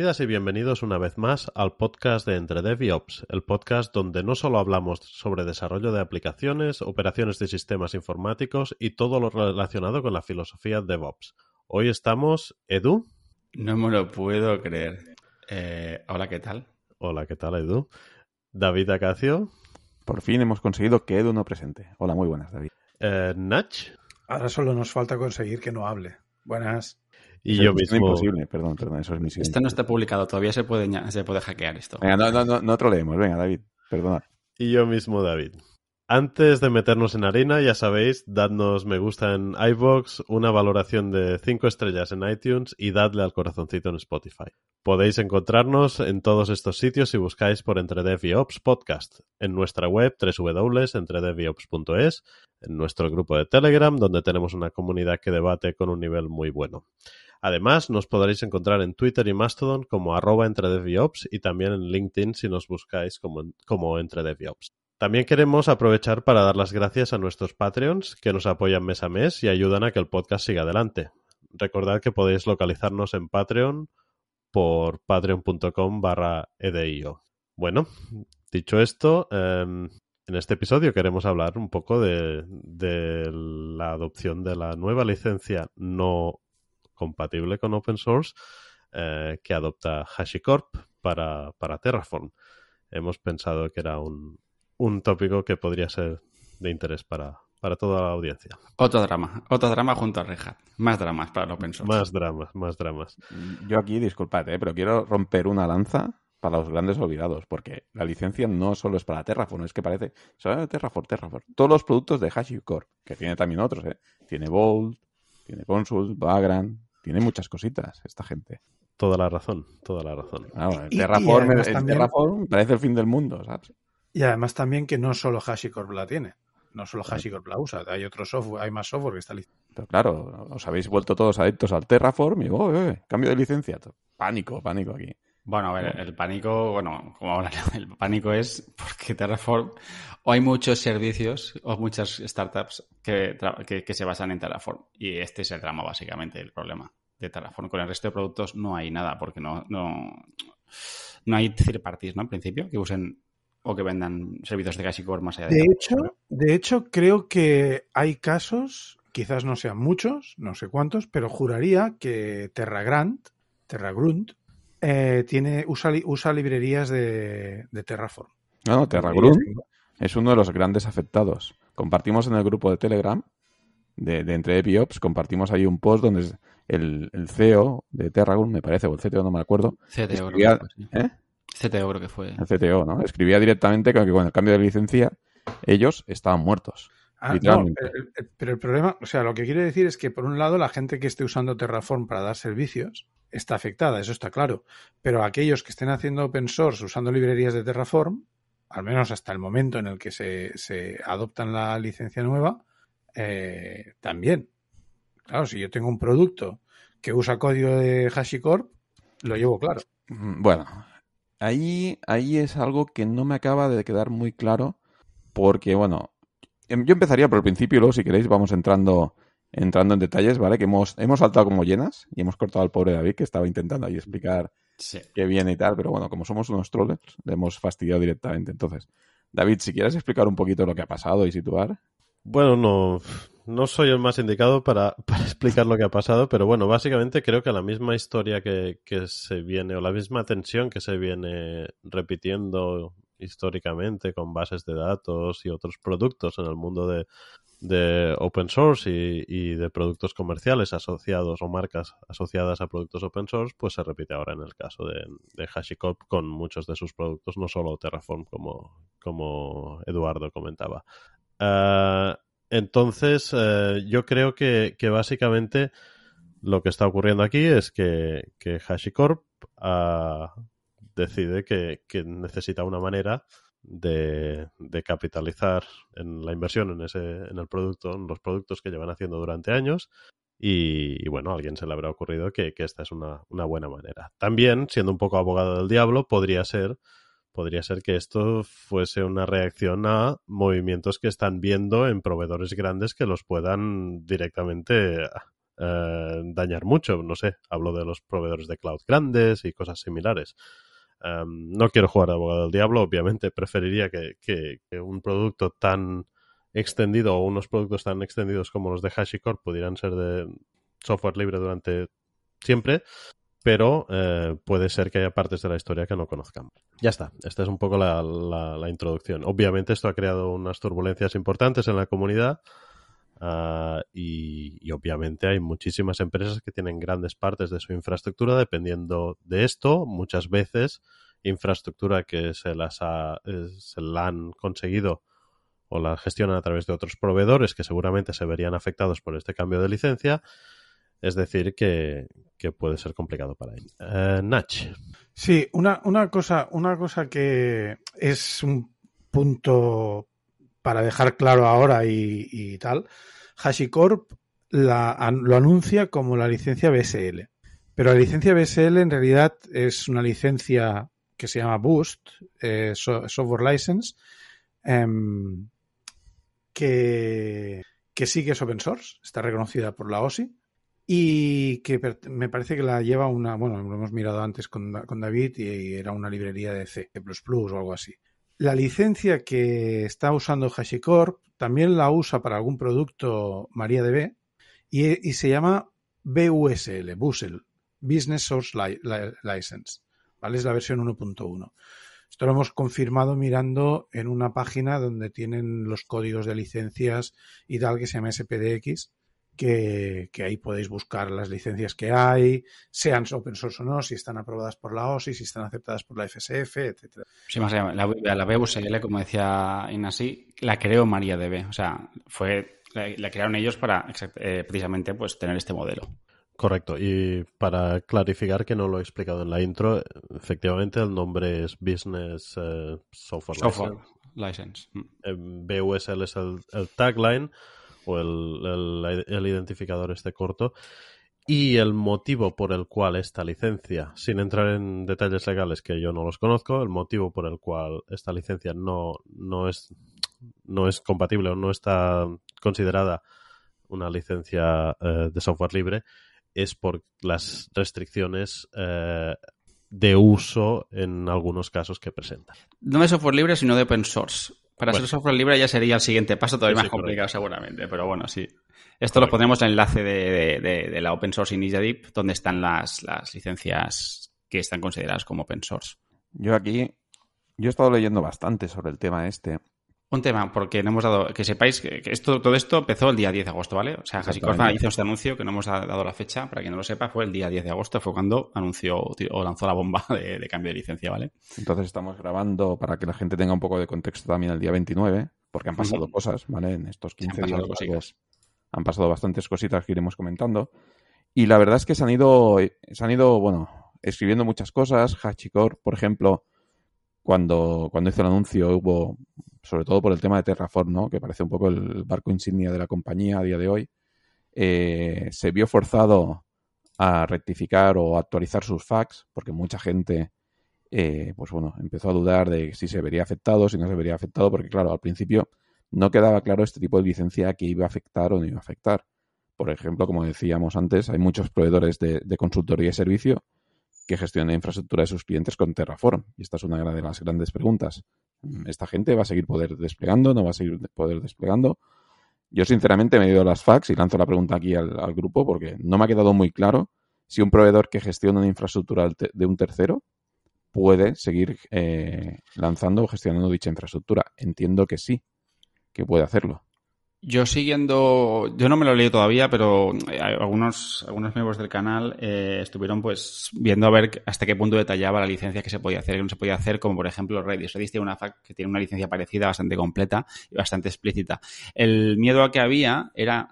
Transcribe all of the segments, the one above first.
Bienvenidas y bienvenidos una vez más al podcast de Entre Dev y Ops, el podcast donde no solo hablamos sobre desarrollo de aplicaciones, operaciones de sistemas informáticos y todo lo relacionado con la filosofía DevOps. Hoy estamos, Edu. No me lo puedo creer. Eh, hola, ¿qué tal? Hola, ¿qué tal, Edu? David Acacio. Por fin hemos conseguido que Edu no presente. Hola, muy buenas, David. Eh, Nach. Ahora solo nos falta conseguir que no hable. Buenas. Y Eso yo mismo. imposible, perdón, perdón, eso es misión. Esto no está publicado, todavía se puede, se puede hackear esto. Venga, no, no, no, no troleemos, venga, David, perdona. Y yo mismo, David. Antes de meternos en harina, ya sabéis, dadnos me gusta en iVoox, una valoración de 5 estrellas en iTunes y dadle al corazoncito en Spotify. Podéis encontrarnos en todos estos sitios si buscáis por Entre Dev y Ops Podcast, en nuestra web www.entredevyops.es, en nuestro grupo de Telegram, donde tenemos una comunidad que debate con un nivel muy bueno. Además, nos podréis encontrar en Twitter y Mastodon como arroba entredevyops y también en LinkedIn si nos buscáis como, como. También queremos aprovechar para dar las gracias a nuestros Patreons que nos apoyan mes a mes y ayudan a que el podcast siga adelante. Recordad que podéis localizarnos en Patreon por patreon.com barra edio. Bueno, dicho esto, eh, en este episodio queremos hablar un poco de, de la adopción de la nueva licencia no compatible con open source eh, que adopta HashiCorp para, para Terraform. Hemos pensado que era un, un tópico que podría ser de interés para, para toda la audiencia. Otro drama, otro drama junto a Red Hat. Más dramas para el open source. Más dramas, más dramas. Yo aquí, disculpad, eh, pero quiero romper una lanza para los grandes olvidados, porque la licencia no solo es para Terraform, es que parece, solo Terraform, Terraform. Todos los productos de HashiCorp, que tiene también otros, ¿eh? Tiene Bolt, tiene Consult, Vagrant, tiene muchas cositas esta gente. Toda la razón, toda la razón. Ah, bueno, el Y- y Terraform, además el también- Terraform parece el fin del mundo, ¿sabes? Y además también que no solo HashiCorp la tiene. No solo HashiCorp la usa. Hay otro software, hay más software que está listo. Pero claro, os habéis vuelto todos adictos al Terraform y oh, eh, cambio de licencia. Pánico, pánico aquí. Bueno, a ver, el pánico, bueno, como ahora, el pánico es porque Terraform, o hay muchos servicios o muchas startups que, que, que se basan en Terraform. Y este es el drama, básicamente, el problema de Terraform. Con el resto de productos no hay nada, porque no, no, no hay third parties, ¿no? En principio, que usen o que vendan servicios de HashiCorp más allá de De hecho, de hecho, creo que hay casos, quizás no sean muchos, no sé cuántos, pero juraría que TerraGrant, TerraGrunt, eh, tiene, usa, li- usa librerías de, de Terraform. No, no, TerraGrunt es uno de los grandes afectados. Compartimos en el grupo de Telegram de, de Entre Epiops, compartimos ahí un post donde el, el CEO de TerraGrunt, me parece, o el CTO, no me acuerdo. CTO, creo escribía- que fue, sí. ¿eh? CTO creo que fue. El CTO, ¿no? Escribía directamente que con el cambio de licencia ellos estaban muertos. Ah, no, pero, el- pero el problema, o sea, lo que quiere decir es que por un lado la gente que esté usando Terraform para dar servicios está afectada, eso está claro. Pero aquellos que estén haciendo open source usando librerías de Terraform, al menos hasta el momento en el que se, se adoptan la licencia nueva, eh, también. Claro, si yo tengo un producto que usa código de HashiCorp, lo llevo claro. Mm, Bueno, ahí, ahí es algo que no me acaba de quedar muy claro porque, bueno, em- yo empezaría por el principio luego, si queréis, vamos entrando, entrando en detalles, ¿vale? Que hemos, hemos saltado como llenas y hemos cortado al pobre David que estaba intentando ahí explicar Sí. qué viene y tal, pero bueno, como somos unos trollers, le hemos fastidiado directamente. Entonces, David, si quieres explicar un poquito lo que ha pasado y situar. Bueno, no, no soy el más indicado para, para explicar lo que ha pasado, pero bueno, básicamente creo que la misma historia que, que se viene, o la misma tensión que se viene repitiendo históricamente con bases de datos y otros productos en el mundo de, de open source y, y de productos comerciales asociados o marcas asociadas a productos open source, pues se repite ahora en el caso de, HashiCorp con muchos de sus productos, no solo Terraform como, como Eduardo comentaba. Ah, entonces, eh, yo creo que, que básicamente lo que está ocurriendo aquí es que, que HashiCorp ah, decide que, que necesita una manera de, capitalizar en la inversión en ese en el producto, en los productos que llevan haciendo durante años. Y, bueno, a alguien se le habrá ocurrido que, esta es una, una buena manera. También, siendo un poco abogado del diablo, podría ser podría ser que esto fuese una reacción a movimientos que están viendo en proveedores grandes que los puedan directamente eh, dañar mucho. No sé, hablo de los proveedores de cloud grandes y cosas similares. Um, no quiero jugar de abogado del diablo, obviamente preferiría que, un producto tan extendido o unos productos tan extendidos como los de HashiCorp pudieran ser de software libre durante siempre, pero eh, puede ser que haya partes de la historia que no conozcamos. Ya está, esta es un poco la, la, la introducción. Obviamente esto ha creado unas turbulencias importantes en la comunidad uh, y, obviamente hay muchísimas empresas que tienen grandes partes de su infraestructura dependiendo de esto, muchas veces infraestructura que se las ha, eh, se la han conseguido o la gestionan a través de otros proveedores que seguramente se verían afectados por este cambio de licencia es decir, que, que puede ser complicado para él. Uh, Nach. Sí, una, una, cosa, una cosa que es un punto para dejar claro ahora y, tal. HashiCorp la, lo anuncia como la licencia BSL. Pero la licencia BSL en realidad es una licencia que se llama Boost, eh, so, Software License, eh, que, que sí que es open source, está reconocida por la OSI y que me parece que la lleva una, bueno, lo hemos mirado antes con, con David y era una librería de C++ o algo así. La licencia que está usando HashiCorp también la usa para algún producto MariaDB y, y se llama BUSL, BUSL, Business Source Li Li License, ¿vale? Es la versión 1.1. Esto lo hemos confirmado mirando en una página donde tienen los códigos de licencias y tal que se llama SPDX que, que, ahí podéis buscar las licencias que hay, sean open source o no, si están aprobadas por la OSI, si están aceptadas por la FSF, etcétera. Sí, más allá, la, la BUSL, como decía Inasi, la creó MariaDB, o sea, fue la, la crearon ellos para eh, precisamente pues tener este modelo. Correcto. Y para clarificar que no lo he explicado en la intro, efectivamente el nombre es Business Software, Software License. License. Eh, BUSL es el, el tagline el, identificador este corto. Y el motivo por el cual esta licencia, sin entrar en detalles legales que yo no los conozco, el motivo por el cual esta licencia no, no, es, no es compatible o no está considerada una licencia eh, de software libre es por las restricciones eh, de uso en algunos casos que presenta. No de software libre, sino de open source. Para bueno. ser software libre ya sería el siguiente paso, todavía sí, más complicado correcto. seguramente, pero bueno, sí. Esto correcto. lo pondremos en el enlace de, de, de, la Open Source Initiative, donde están las, las licencias que están consideradas como open source. Yo aquí, yo he estado leyendo bastante sobre el tema este un tema, porque no hemos dado, que sepáis que esto, todo esto empezó el día 10 de agosto, ¿vale? O sea, HashiCorp hizo este anuncio que no hemos dado la fecha, para quien no lo sepa, fue el día 10 de agosto, fue cuando anunció o lanzó la bomba de, de, cambio de licencia, ¿vale? Entonces estamos grabando para que la gente tenga un poco de contexto también el día 29, porque han pasado cosas, ¿vale? En estos 15 días han pasado bastantes cositas que iremos comentando. Y la verdad es que se han ido, se han ido, bueno, escribiendo muchas cosas. HashiCorp, por ejemplo, cuando, cuando hizo el anuncio hubo sobre todo por el tema de Terraform, ¿no? que parece un poco el barco insignia de la compañía a día de hoy, eh, se vio forzado a rectificar o actualizar sus facts, porque mucha gente, eh, pues bueno, empezó a dudar de si se vería afectado, si no se vería afectado, porque claro, al principio no quedaba claro este tipo de licencia que iba a afectar o no iba a afectar. Por ejemplo, como decíamos antes, hay muchos proveedores de, de consultoría y servicio que gestionan la infraestructura de sus clientes con Terraform. Y esta es una de las grandes preguntas. ¿Esta gente va a seguir poder desplegando? ¿No va a seguir poder desplegando? Yo sinceramente me he ido a las fax y lanzo la pregunta aquí al, al, grupo porque no me ha quedado muy claro si un proveedor que gestiona una infraestructura de un tercero puede seguir eh, lanzando o gestionando dicha infraestructura. Entiendo que sí, que puede hacerlo. Yo siguiendo, yo no me lo leído todavía, pero algunos, algunos miembros del canal eh, estuvieron pues viendo a ver hasta qué punto detallaba la licencia que se podía hacer y que no se podía hacer, como por ejemplo Redis. Redis tiene una FAQ que tiene una licencia parecida, bastante completa y bastante explícita. El miedo a que había era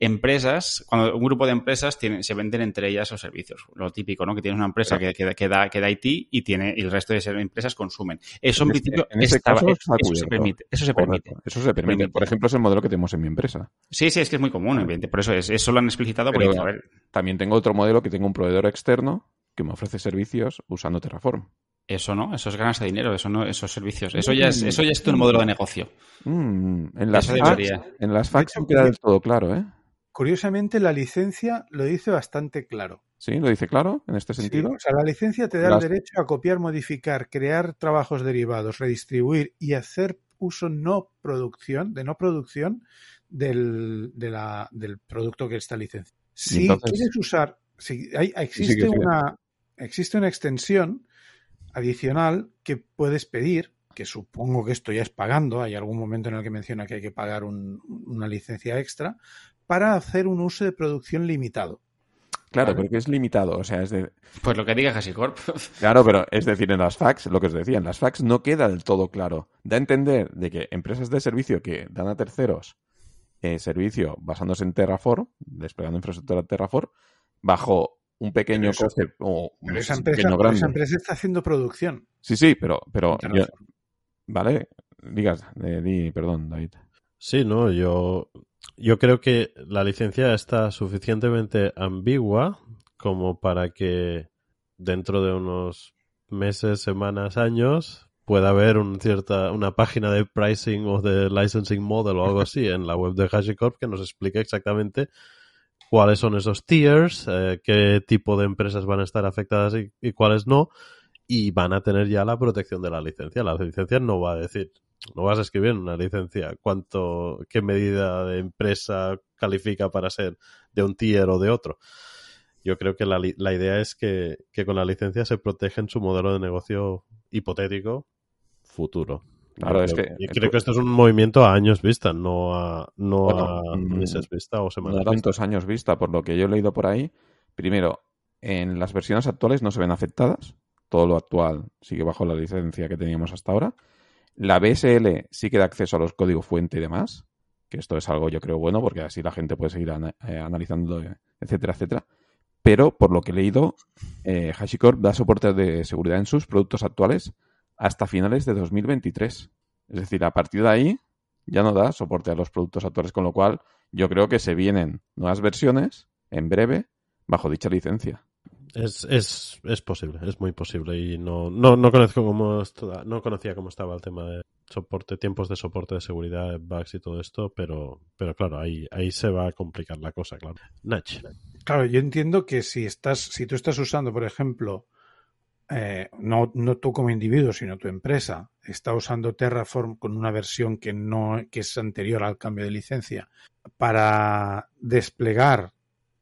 empresas, cuando un grupo de empresas tiene, se venden entre ellas los servicios. Lo típico, ¿no? Que tienes una empresa que, que, que, da, que da IT y tiene y el resto de empresas consumen. Eso en, en principio en este estaba, caso eso, eso, se permite. Eso se permite. Eso se permite. Por ejemplo, es el modelo que tenemos en mi empresa. Sí, sí, es que es muy común, evidente. Por eso es, eso lo han explicitado. Pero, porque, a ver, también tengo otro modelo que tengo un proveedor externo que me ofrece servicios usando Terraform. Eso no, eso es ganarse dinero, eso no, esos servicios. Eso ya es, eso ya es tu modelo de negocio. Mm, en las fax, en las fax no queda del todo claro, ¿eh? Curiosamente la licencia lo dice bastante claro. Sí, lo dice claro en este Sí, sentido. o sea, la licencia te da Las- el derecho a copiar, modificar, crear trabajos derivados, redistribuir y hacer uso no producción, de no producción del, de la- del producto que está licenciado. Si entonces- quieres usar, si hay, existe, una, existe una extensión adicional que puedes pedir, que supongo que esto ya es pagando, hay algún momento en el que menciona que hay que pagar un- una licencia extra, para hacer un uso de producción limitado. Claro, Vale. porque es limitado. O sea, es de. Pues lo que diga HashiCorp. Claro, pero es decir, en las fax, lo que os decía, en las fax no queda del todo claro. Da a entender de que empresas de servicio que dan a terceros eh, servicio basándose en Terraform, desplegando infraestructura Terraform, bajo un pequeño Pero eso- coste o sé esa empresa, pequeño pero esa grande. empresa está haciendo producción. Sí, sí, pero, pero yo- vale, digas, eh, di, perdón, David. Sí, no, yo, yo creo que la licencia está suficientemente ambigua como para que dentro de unos meses, semanas, años pueda haber un cierta, una página de pricing o de licensing model o algo así en la web de HashiCorp que nos explique exactamente cuáles son esos tiers, eh, qué tipo de empresas van a estar afectadas y, y cuáles no, y van a tener ya la protección de la licencia. La licencia no va a decir, no vas a escribir en una licencia cuánto, qué medida de empresa califica para ser de un tier o de otro. Yo creo que la, la idea es que, que con la licencia se protege en su modelo de negocio hipotético futuro. Claro, Yo es creo- que- y creo que- esto es un movimiento a años vista, no a, no Bueno, a mm, meses vista o No semanas a vista. tantos años vista, por lo que yo he leído por ahí. Primero, en las versiones actuales no se ven afectadas. Todo lo actual sigue bajo la licencia que teníamos hasta ahora. La BSL sí que da acceso a los códigos fuente y demás, que esto es algo yo creo bueno porque así la gente puede seguir eh, analizando, eh, etcétera, etcétera. Pero por lo que he leído, eh, HashiCorp da soporte de seguridad en sus productos actuales hasta finales de 2023. Es decir, a partir de ahí ya no da soporte a los productos actuales, con lo cual yo creo que se vienen nuevas versiones en breve bajo dicha licencia. Es, es, es posible, es muy posible y no, no, no conozco cómo no conocía cómo estaba el tema de soporte, tiempos de soporte de seguridad, bugs y todo esto, pero, pero claro, ahí, ahí se va a complicar la cosa, claro. Nach. Claro, yo entiendo que si estás, si tú estás usando, por ejemplo, eh, no, no tú como individuo, sino tu empresa, está usando Terraform con una versión que no, que es anterior al cambio de licencia, para desplegar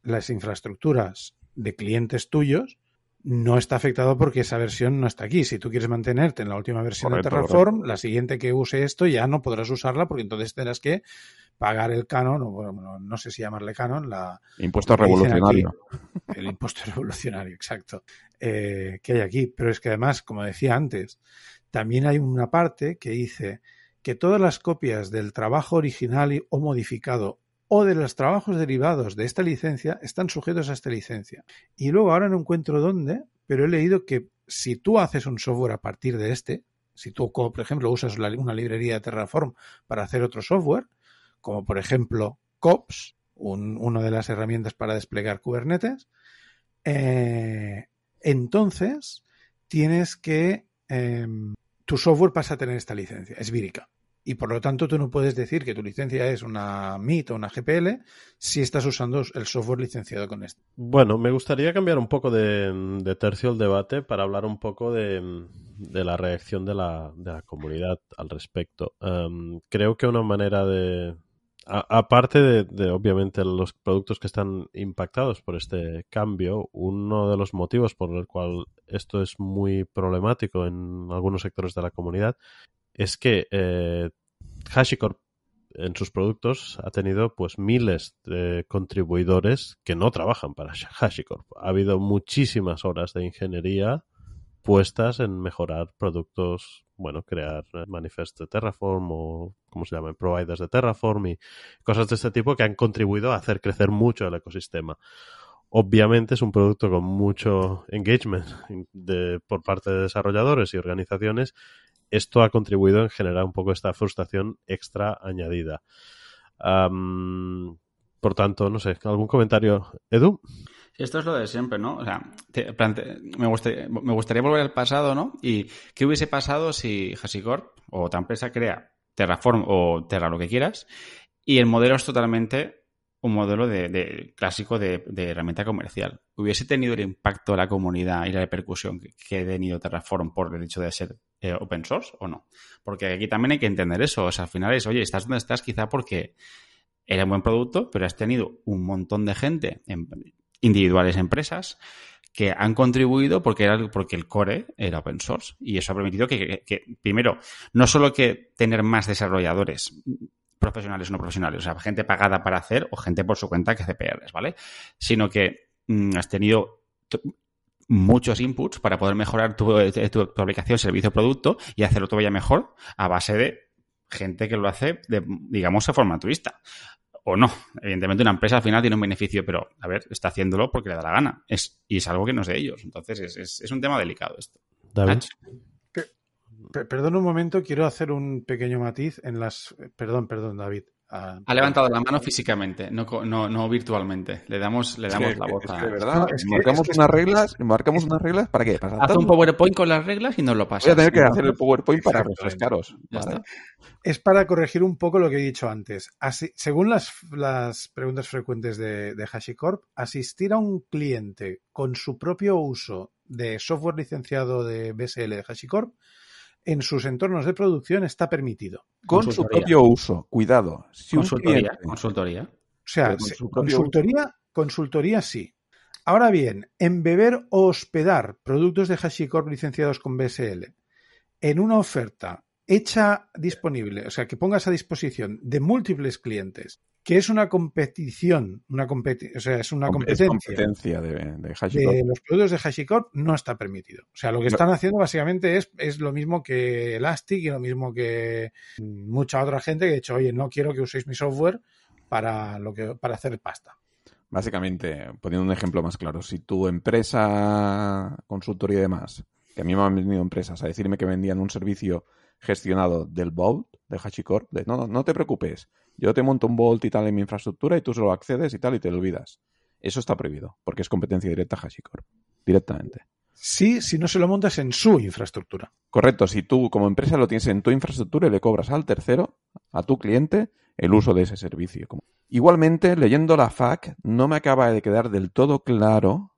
las infraestructuras de clientes tuyos, no está afectado porque esa versión no está aquí. Si tú quieres mantenerte en la última versión Correcto, de Terraform, la siguiente que use esto ya no podrás usarla porque entonces tendrás que pagar el canon, o bueno, no sé si llamarle canon, la, Impuesto revolucionario. el impuesto revolucionario, exacto, eh, que hay aquí. Pero es que además, como decía antes, también hay una parte que dice que todas las copias del trabajo original y- o modificado o de los trabajos derivados de esta licencia están sujetos a esta licencia. Y luego ahora no encuentro dónde, pero he leído que si tú haces un software a partir de este, si tú, por ejemplo, usas una librería de Terraform para hacer otro software, como por ejemplo COPS, un- una de las herramientas para desplegar Kubernetes, eh, entonces tienes que eh, tu software pasa a tener esta licencia, es vírica. Y por lo tanto tú no puedes decir que tu licencia es una MIT o una GPL si estás usando el software licenciado con este. Bueno, me gustaría cambiar un poco de, tercio el debate para hablar un poco de, de la reacción de la, de la comunidad al respecto. Em, creo que una manera de, aparte de, obviamente los productos que están impactados por este cambio, uno de los motivos por el cual esto es muy problemático en algunos sectores de la comunidad es que eh, HashiCorp en sus productos ha tenido pues miles de contribuidores que no trabajan para HashiCorp. Ha habido muchísimas horas de ingeniería puestas en mejorar productos, bueno, crear manifestos de Terraform o, como se llaman, providers de Terraform y cosas de este tipo que han contribuido a hacer crecer mucho el ecosistema. Obviamente es un producto con mucho engagement de, por parte de desarrolladores y organizaciones. Esto ha contribuido en generar un poco esta frustración extra añadida. Por tanto, no sé, ¿algún comentario, Edu? Esto es lo de siempre, ¿no? O sea, me, gustaría, volver al pasado, ¿no? Y qué hubiese pasado si HashiCorp o tu empresa crea Terraform o Terra, lo que quieras, y el modelo es totalmente un modelo de, clásico de, herramienta comercial. ¿Hubiese tenido el impacto la comunidad y la repercusión que, que ha tenido Terraform por el hecho de ser eh, open source o no? Porque aquí también hay que entender eso. O sea, al final es, oye, estás donde estás quizá porque era un buen producto, pero has tenido un montón de gente, en, individuales empresas, que han contribuido porque, era, porque el core era open source. Y eso ha permitido que, primero, no solo que tener más desarrolladores profesionales o no profesionales, o sea, gente pagada para hacer o gente por su cuenta que hace PRs, ¿vale? Sino que mmm, has tenido muchos inputs para poder mejorar tu, tu, tu aplicación, servicio, producto y hacerlo todavía mejor a base de gente que lo hace, de, digamos, de forma turista. O no. Evidentemente, una empresa al final tiene un beneficio, pero, a ver, está haciéndolo porque le da la gana. Es, y es algo que no es de ellos. Entonces, es, es, es un tema delicado esto. David. Perdón un momento, quiero hacer un pequeño matiz en las. Perdón, perdón, David. Ah, ha levantado la mano físicamente, no, no, no virtualmente. Le damos, le damos es la voz es a... que, de verdad, es que, marcamos es que, unas reglas, marcamos unas reglas para qué? Para Haz un PowerPoint con las reglas y nos lo pasas. Voy a tener que hacer el PowerPoint para refrescaros. Es para corregir un poco lo que he dicho antes. Así, según las, las preguntas frecuentes de, de HashiCorp, asistir a un cliente con su propio uso de software licenciado de BSL de HashiCorp en sus entornos de producción está permitido. Con su propio uso, cuidado. Si consultoría, cliente, consultoría. O sea, con su consultoría, consultoría sí. Ahora bien, embeber o hospedar productos de HashiCorp licenciados con BSL en una oferta hecha disponible, o sea, que pongas a disposición de múltiples clientes, que es una competición, una competi o sea, es una es competencia competencia de, de HashiCorp. de los productos de HashiCorp no está permitido. O sea, lo que están haciendo básicamente es, es lo mismo que Elastic y lo mismo que mucha otra gente que ha dicho, oye, no quiero que uséis mi software para lo que para hacer pasta. Básicamente, poniendo un ejemplo más claro, si tu empresa, consultoría y demás, que a mí me han venido empresas a decirme que vendían un servicio gestionado del Vault, de HashiCorp, de no, no, no te preocupes, yo te monto un Vault y tal en mi infraestructura y tú solo accedes y tal y te lo olvidas. Eso está prohibido, porque es competencia directa a HashiCorp, directamente. Sí, si no se lo montas en su infraestructura. Correcto, si tú como empresa lo tienes en tu infraestructura y le cobras al tercero, a tu cliente, el uso de ese servicio. Igualmente, leyendo la FAQ, no me acaba de quedar del todo claro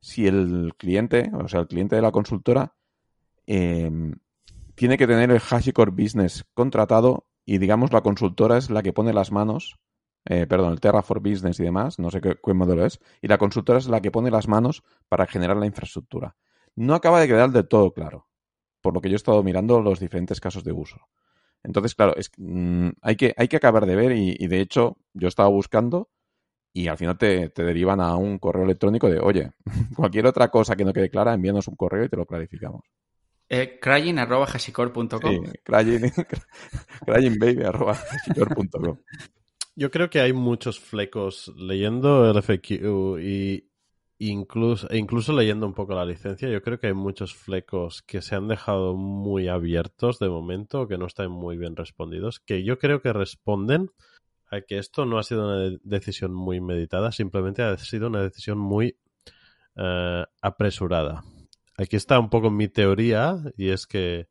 si el cliente, o sea, el cliente de la consultora, eh, tiene que tener el HashiCorp Business contratado y, digamos, la consultora es la que pone las manos, eh, perdón, el Terraform Business y demás, no sé qué, modelo es, y la consultora es la que pone las manos para generar la infraestructura. No acaba de quedar del todo claro, por lo que yo he estado mirando los diferentes casos de uso. Entonces, claro, es, mmm, hay, que, hay que acabar de ver y, y, de hecho yo estaba buscando y al final te, te, derivan a un correo electrónico de, oye, cualquier otra cosa que no quede clara, envíanos un correo y te lo clarificamos. Eh, crying.hashicorp.com sí, crying, cryingbaby.hashicorp.com Yo creo que hay muchos flecos leyendo el FQ y incluso, e incluso leyendo un poco la licencia, yo creo que hay muchos flecos que se han dejado muy abiertos de momento, que no están muy bien respondidos, que yo creo que responden a que esto no ha sido una decisión muy meditada, simplemente ha sido una decisión muy uh, apresurada. Aquí está un poco mi teoría y es que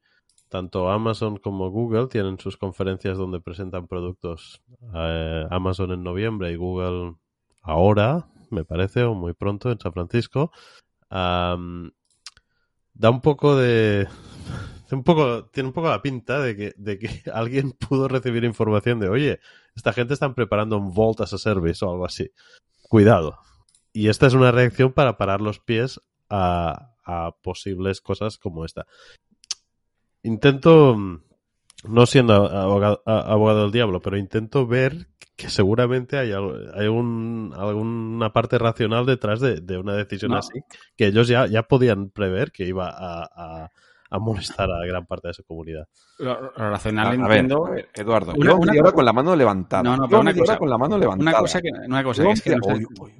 tanto Amazon como Google tienen sus conferencias donde presentan productos. Uh, Amazon en noviembre y Google ahora, me parece, o muy pronto en San Francisco. Da un poco de. Un poco, tiene un poco la pinta de que, de que alguien pudo recibir información de, oye, esta gente están preparando un Vault as a Service o algo así. Cuidado. Y esta es una reacción para parar los pies a, a posibles cosas como esta. Intento, no siendo abogado, abogado, del diablo, pero intento ver que seguramente hay, hay un, alguna parte racional detrás de, de una decisión no. así, que ellos ya, ya podían prever que iba a, a, a, molestar a gran parte de su comunidad. Lo, racional a, entiendo. Ver, Eduardo, una, una cosa, con la mano levantada. No, no, pero una cosa, con la mano levantada. Una cosa que, una cosa que es que no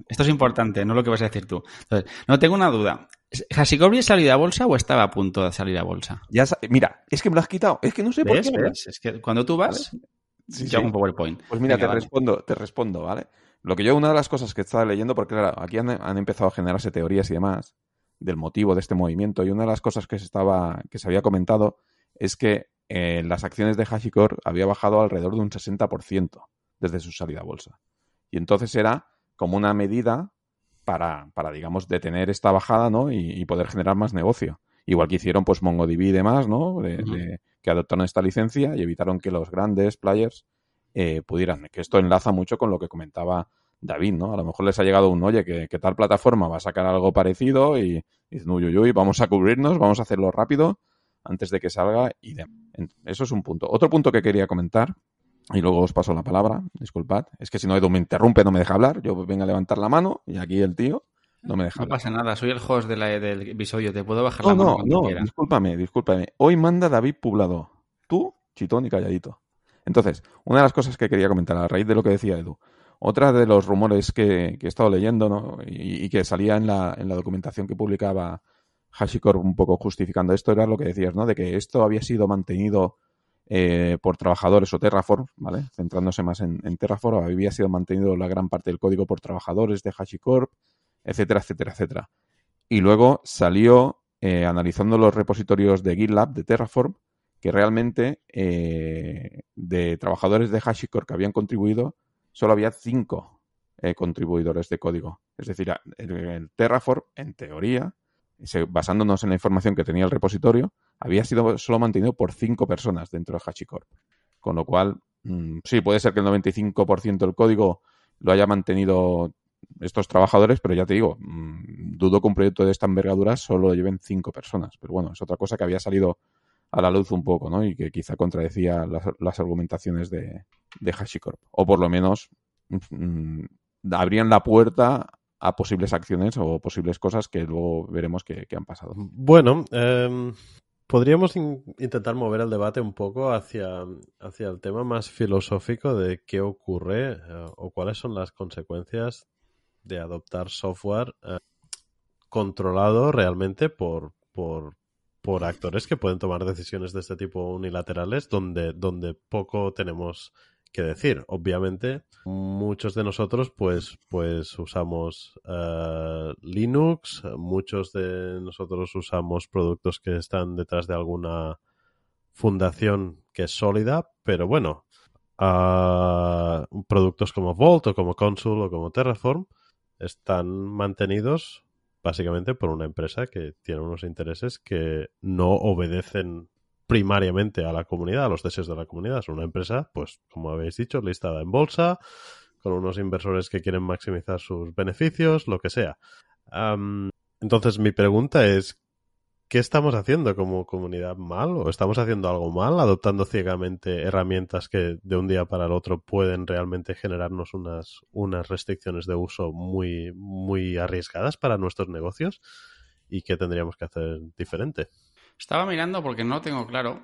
esto es importante, no lo que vas a decir tú. Entonces, no tengo una duda. ¿Hashicorp ya salido a bolsa o estaba a punto de salir a bolsa? Ya, mira, es que me lo has quitado. Es que no sé por qué. ¿Ves? Es que cuando tú vas, ¿Vale? sí, yo hago un PowerPoint. Pues mira, Venga, te vale. respondo, te respondo, ¿vale? Lo que yo, una de las cosas que estaba leyendo, porque claro, aquí han, han, empezado a generarse teorías y demás del motivo de este movimiento, y una de las cosas que se estaba, que se había comentado es que eh, las acciones de HashiCorp había bajado alrededor de un 60% desde su salida a bolsa. Y entonces era como una medida para, para digamos, detener esta bajada, ¿no? Y, poder generar más negocio. Igual que hicieron, pues, MongoDB y demás, ¿no? De, que adoptaron esta licencia y evitaron que los grandes players eh, pudieran. Que esto enlaza mucho con lo que comentaba David, ¿no? A lo mejor les ha llegado un, oye, que, tal plataforma va a sacar algo parecido y, dicen, uy, uy, uy, vamos a cubrirnos, vamos a hacerlo rápido antes de que salga y de... Eso es un punto. Otro punto que quería comentar, y luego os paso la palabra, disculpad, es que si no Edu me interrumpe, no me deja hablar, yo vengo a levantar la mano y aquí el tío no me deja No pasa nada, soy el host del episodio, te puedo bajar la mano. No, no, discúlpame, discúlpame. Hoy manda David Publado. Tú, chitón y calladito. Entonces, una de las cosas que quería comentar a raíz de lo que decía Edu, otra de los rumores que, he estado leyendo ¿no? y, que salía en la, en la documentación que publicaba HashiCorp un poco justificando esto era lo que decías, ¿no? De que esto había sido mantenido eh, por trabajadores o Terraform, ¿vale? Centrándose más en, Terraform, había sido mantenido la gran parte del código por trabajadores de HashiCorp, etcétera, etcétera, etcétera. Y luego salió, eh, analizando los repositorios de GitLab de Terraform, que realmente eh, de trabajadores de HashiCorp que habían contribuido, solo había cinco contribuidores de código. Es decir, el Terraform, en teoría, basándonos en la información que tenía el repositorio, había sido solo mantenido por cinco personas dentro de HashiCorp. Con lo cual, mm, sí, puede ser que el 95% del código lo haya mantenido estos trabajadores, pero ya te digo, mm, dudo que un proyecto de esta envergadura solo lo lleven cinco personas. Pero bueno, es otra cosa que había salido a la luz un poco, ¿no? Y que quizá contradecía las, argumentaciones de, de, HashiCorp. O por lo menos mm, abrían la puerta a posibles acciones o posibles cosas que luego veremos que, han pasado. Bueno, em, podríamos intentar mover el debate un poco hacia, hacia el tema más filosófico de qué ocurre eh, o cuáles son las consecuencias de adoptar software eh, controlado realmente por, por, por actores que pueden tomar decisiones de este tipo unilaterales donde, donde poco tenemos que decir. Obviamente, muchos de nosotros pues, pues usamos eh, Linux, muchos de nosotros usamos productos que están detrás de alguna fundación que es sólida, pero bueno, uh, productos como Vault o como Consul o como Terraform están mantenidos básicamente por una empresa que tiene unos intereses que no obedecen primariamente a la comunidad, a los deseos de la comunidad. Es una empresa, pues, como habéis dicho, listada en bolsa, con unos inversores que quieren maximizar sus beneficios, lo que sea. entonces, mi pregunta es, ¿qué estamos haciendo como comunidad mal? ¿O estamos haciendo algo mal, adoptando ciegamente herramientas que de un día para el otro pueden realmente generarnos unas, unas restricciones de uso muy, muy arriesgadas para nuestros negocios? ¿Y qué tendríamos que hacer diferente? Estaba mirando porque no tengo claro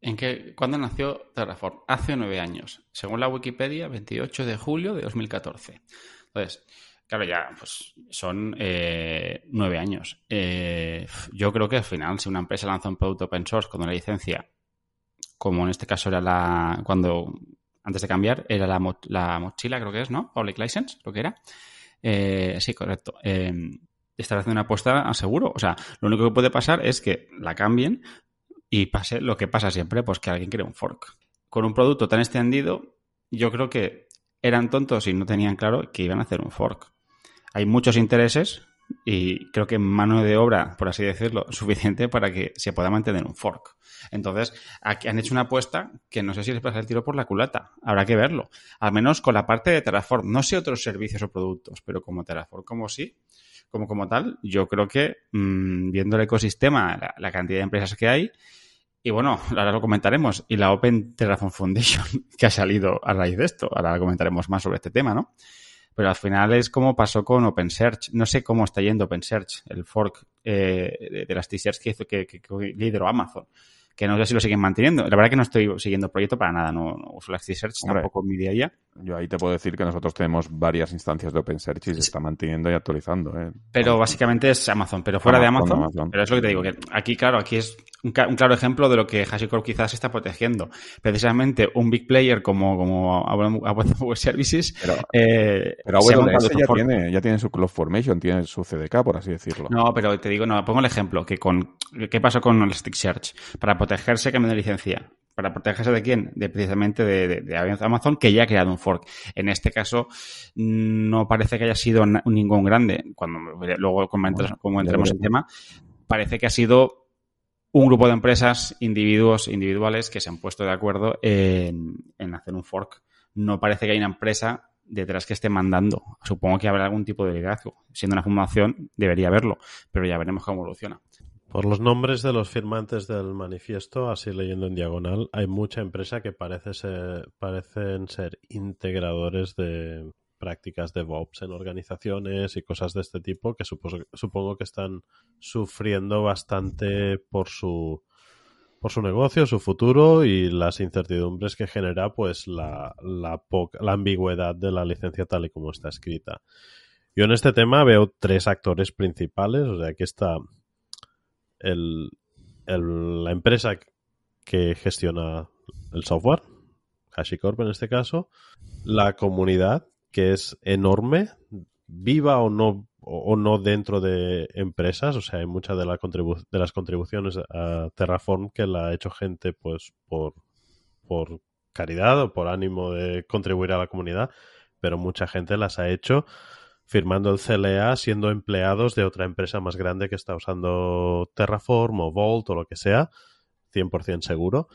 en qué, cuándo nació Terraform. Hace nueve años. Según la Wikipedia, 28 de julio de 2014. Entonces, claro, ya pues son eh, nueve años. Eh, yo creo que al final, si una empresa lanza un producto open source con una licencia, como en este caso era la. cuando antes de cambiar, era la, mochila, creo que es, ¿no? Public License, lo que era. Eh, sí, correcto estar haciendo una apuesta a seguro. O sea, lo único que puede pasar es que la cambien y pase lo que pasa siempre, pues que alguien cree un fork. Con un producto tan extendido, yo creo que eran tontos y no tenían claro que iban a hacer un fork. Hay muchos intereses y creo que mano de obra, por así decirlo, suficiente para que se pueda mantener un fork. Entonces, aquí han hecho una apuesta que no sé si les pasa el tiro por la culata. Habrá que verlo. Al menos con la parte de Terraform. No sé otros servicios o productos, pero como Terraform, como sí, como, como tal, yo creo que mm, viendo el ecosistema, la, cantidad de empresas que hay, y bueno, ahora lo comentaremos, y la Open Terraform Foundation que ha salido a raíz de esto, ahora comentaremos más sobre este tema, ¿no? Pero al final es como pasó con OpenSearch. No sé cómo está yendo OpenSearch, el fork eh, de, las t-shirts que hizo que, que, que lideró Amazon que no sé si lo siguen manteniendo. La verdad que no estoy siguiendo el proyecto para nada, no, uso Elasticsearch tampoco en mi día a día. Yo ahí te puedo decir que nosotros tenemos varias instancias de OpenSearch y se está manteniendo y actualizando. ¿eh? Pero básicamente es Amazon, pero fuera de Amazon, Pero es lo que te digo, que aquí, claro, aquí es un, claro ejemplo de lo que HashiCorp quizás está protegiendo. Precisamente un big player como, como AWS Web Services. Pero, eh, AWS ya tiene, ya tiene su CloudFormation, tiene su CDK, por así decirlo. No, pero te digo, no, pongo el ejemplo, que con ¿qué pasó con Elasticsearch? Para protegerse cambio de licencia. ¿Para protegerse de quién? De precisamente de, Amazon, que ya ha creado un fork. En este caso, no parece que haya sido ningún grande. Cuando luego entremos en el tema, parece que ha sido un grupo de empresas, individuos individuales que se han puesto de acuerdo en, hacer un fork. No parece que haya una empresa detrás que esté mandando. Supongo que habrá algún tipo de liderazgo. Siendo una fundación, debería haberlo, pero ya veremos cómo evoluciona. Por los nombres de los firmantes del manifiesto, así leyendo en diagonal, hay mucha empresa que parece ser, parecen ser integradores de prácticas de DevOps en organizaciones y cosas de este tipo que supongo que están sufriendo bastante por su por su negocio, su futuro y las incertidumbres que genera pues la, la, la ambigüedad de la licencia tal y como está escrita. Yo en este tema veo tres actores principales, o sea, aquí está el, la empresa que gestiona el software, HashiCorp en este caso, la comunidad que es enorme, viva o no o, no dentro de empresas, o sea, hay muchas de, la de las contribuciones a Terraform que la ha hecho gente pues por, por caridad o por ánimo de contribuir a la comunidad, pero mucha gente las ha hecho firmando el CLA siendo empleados de otra empresa más grande que está usando Terraform o Vault o lo que sea, 100% seguro.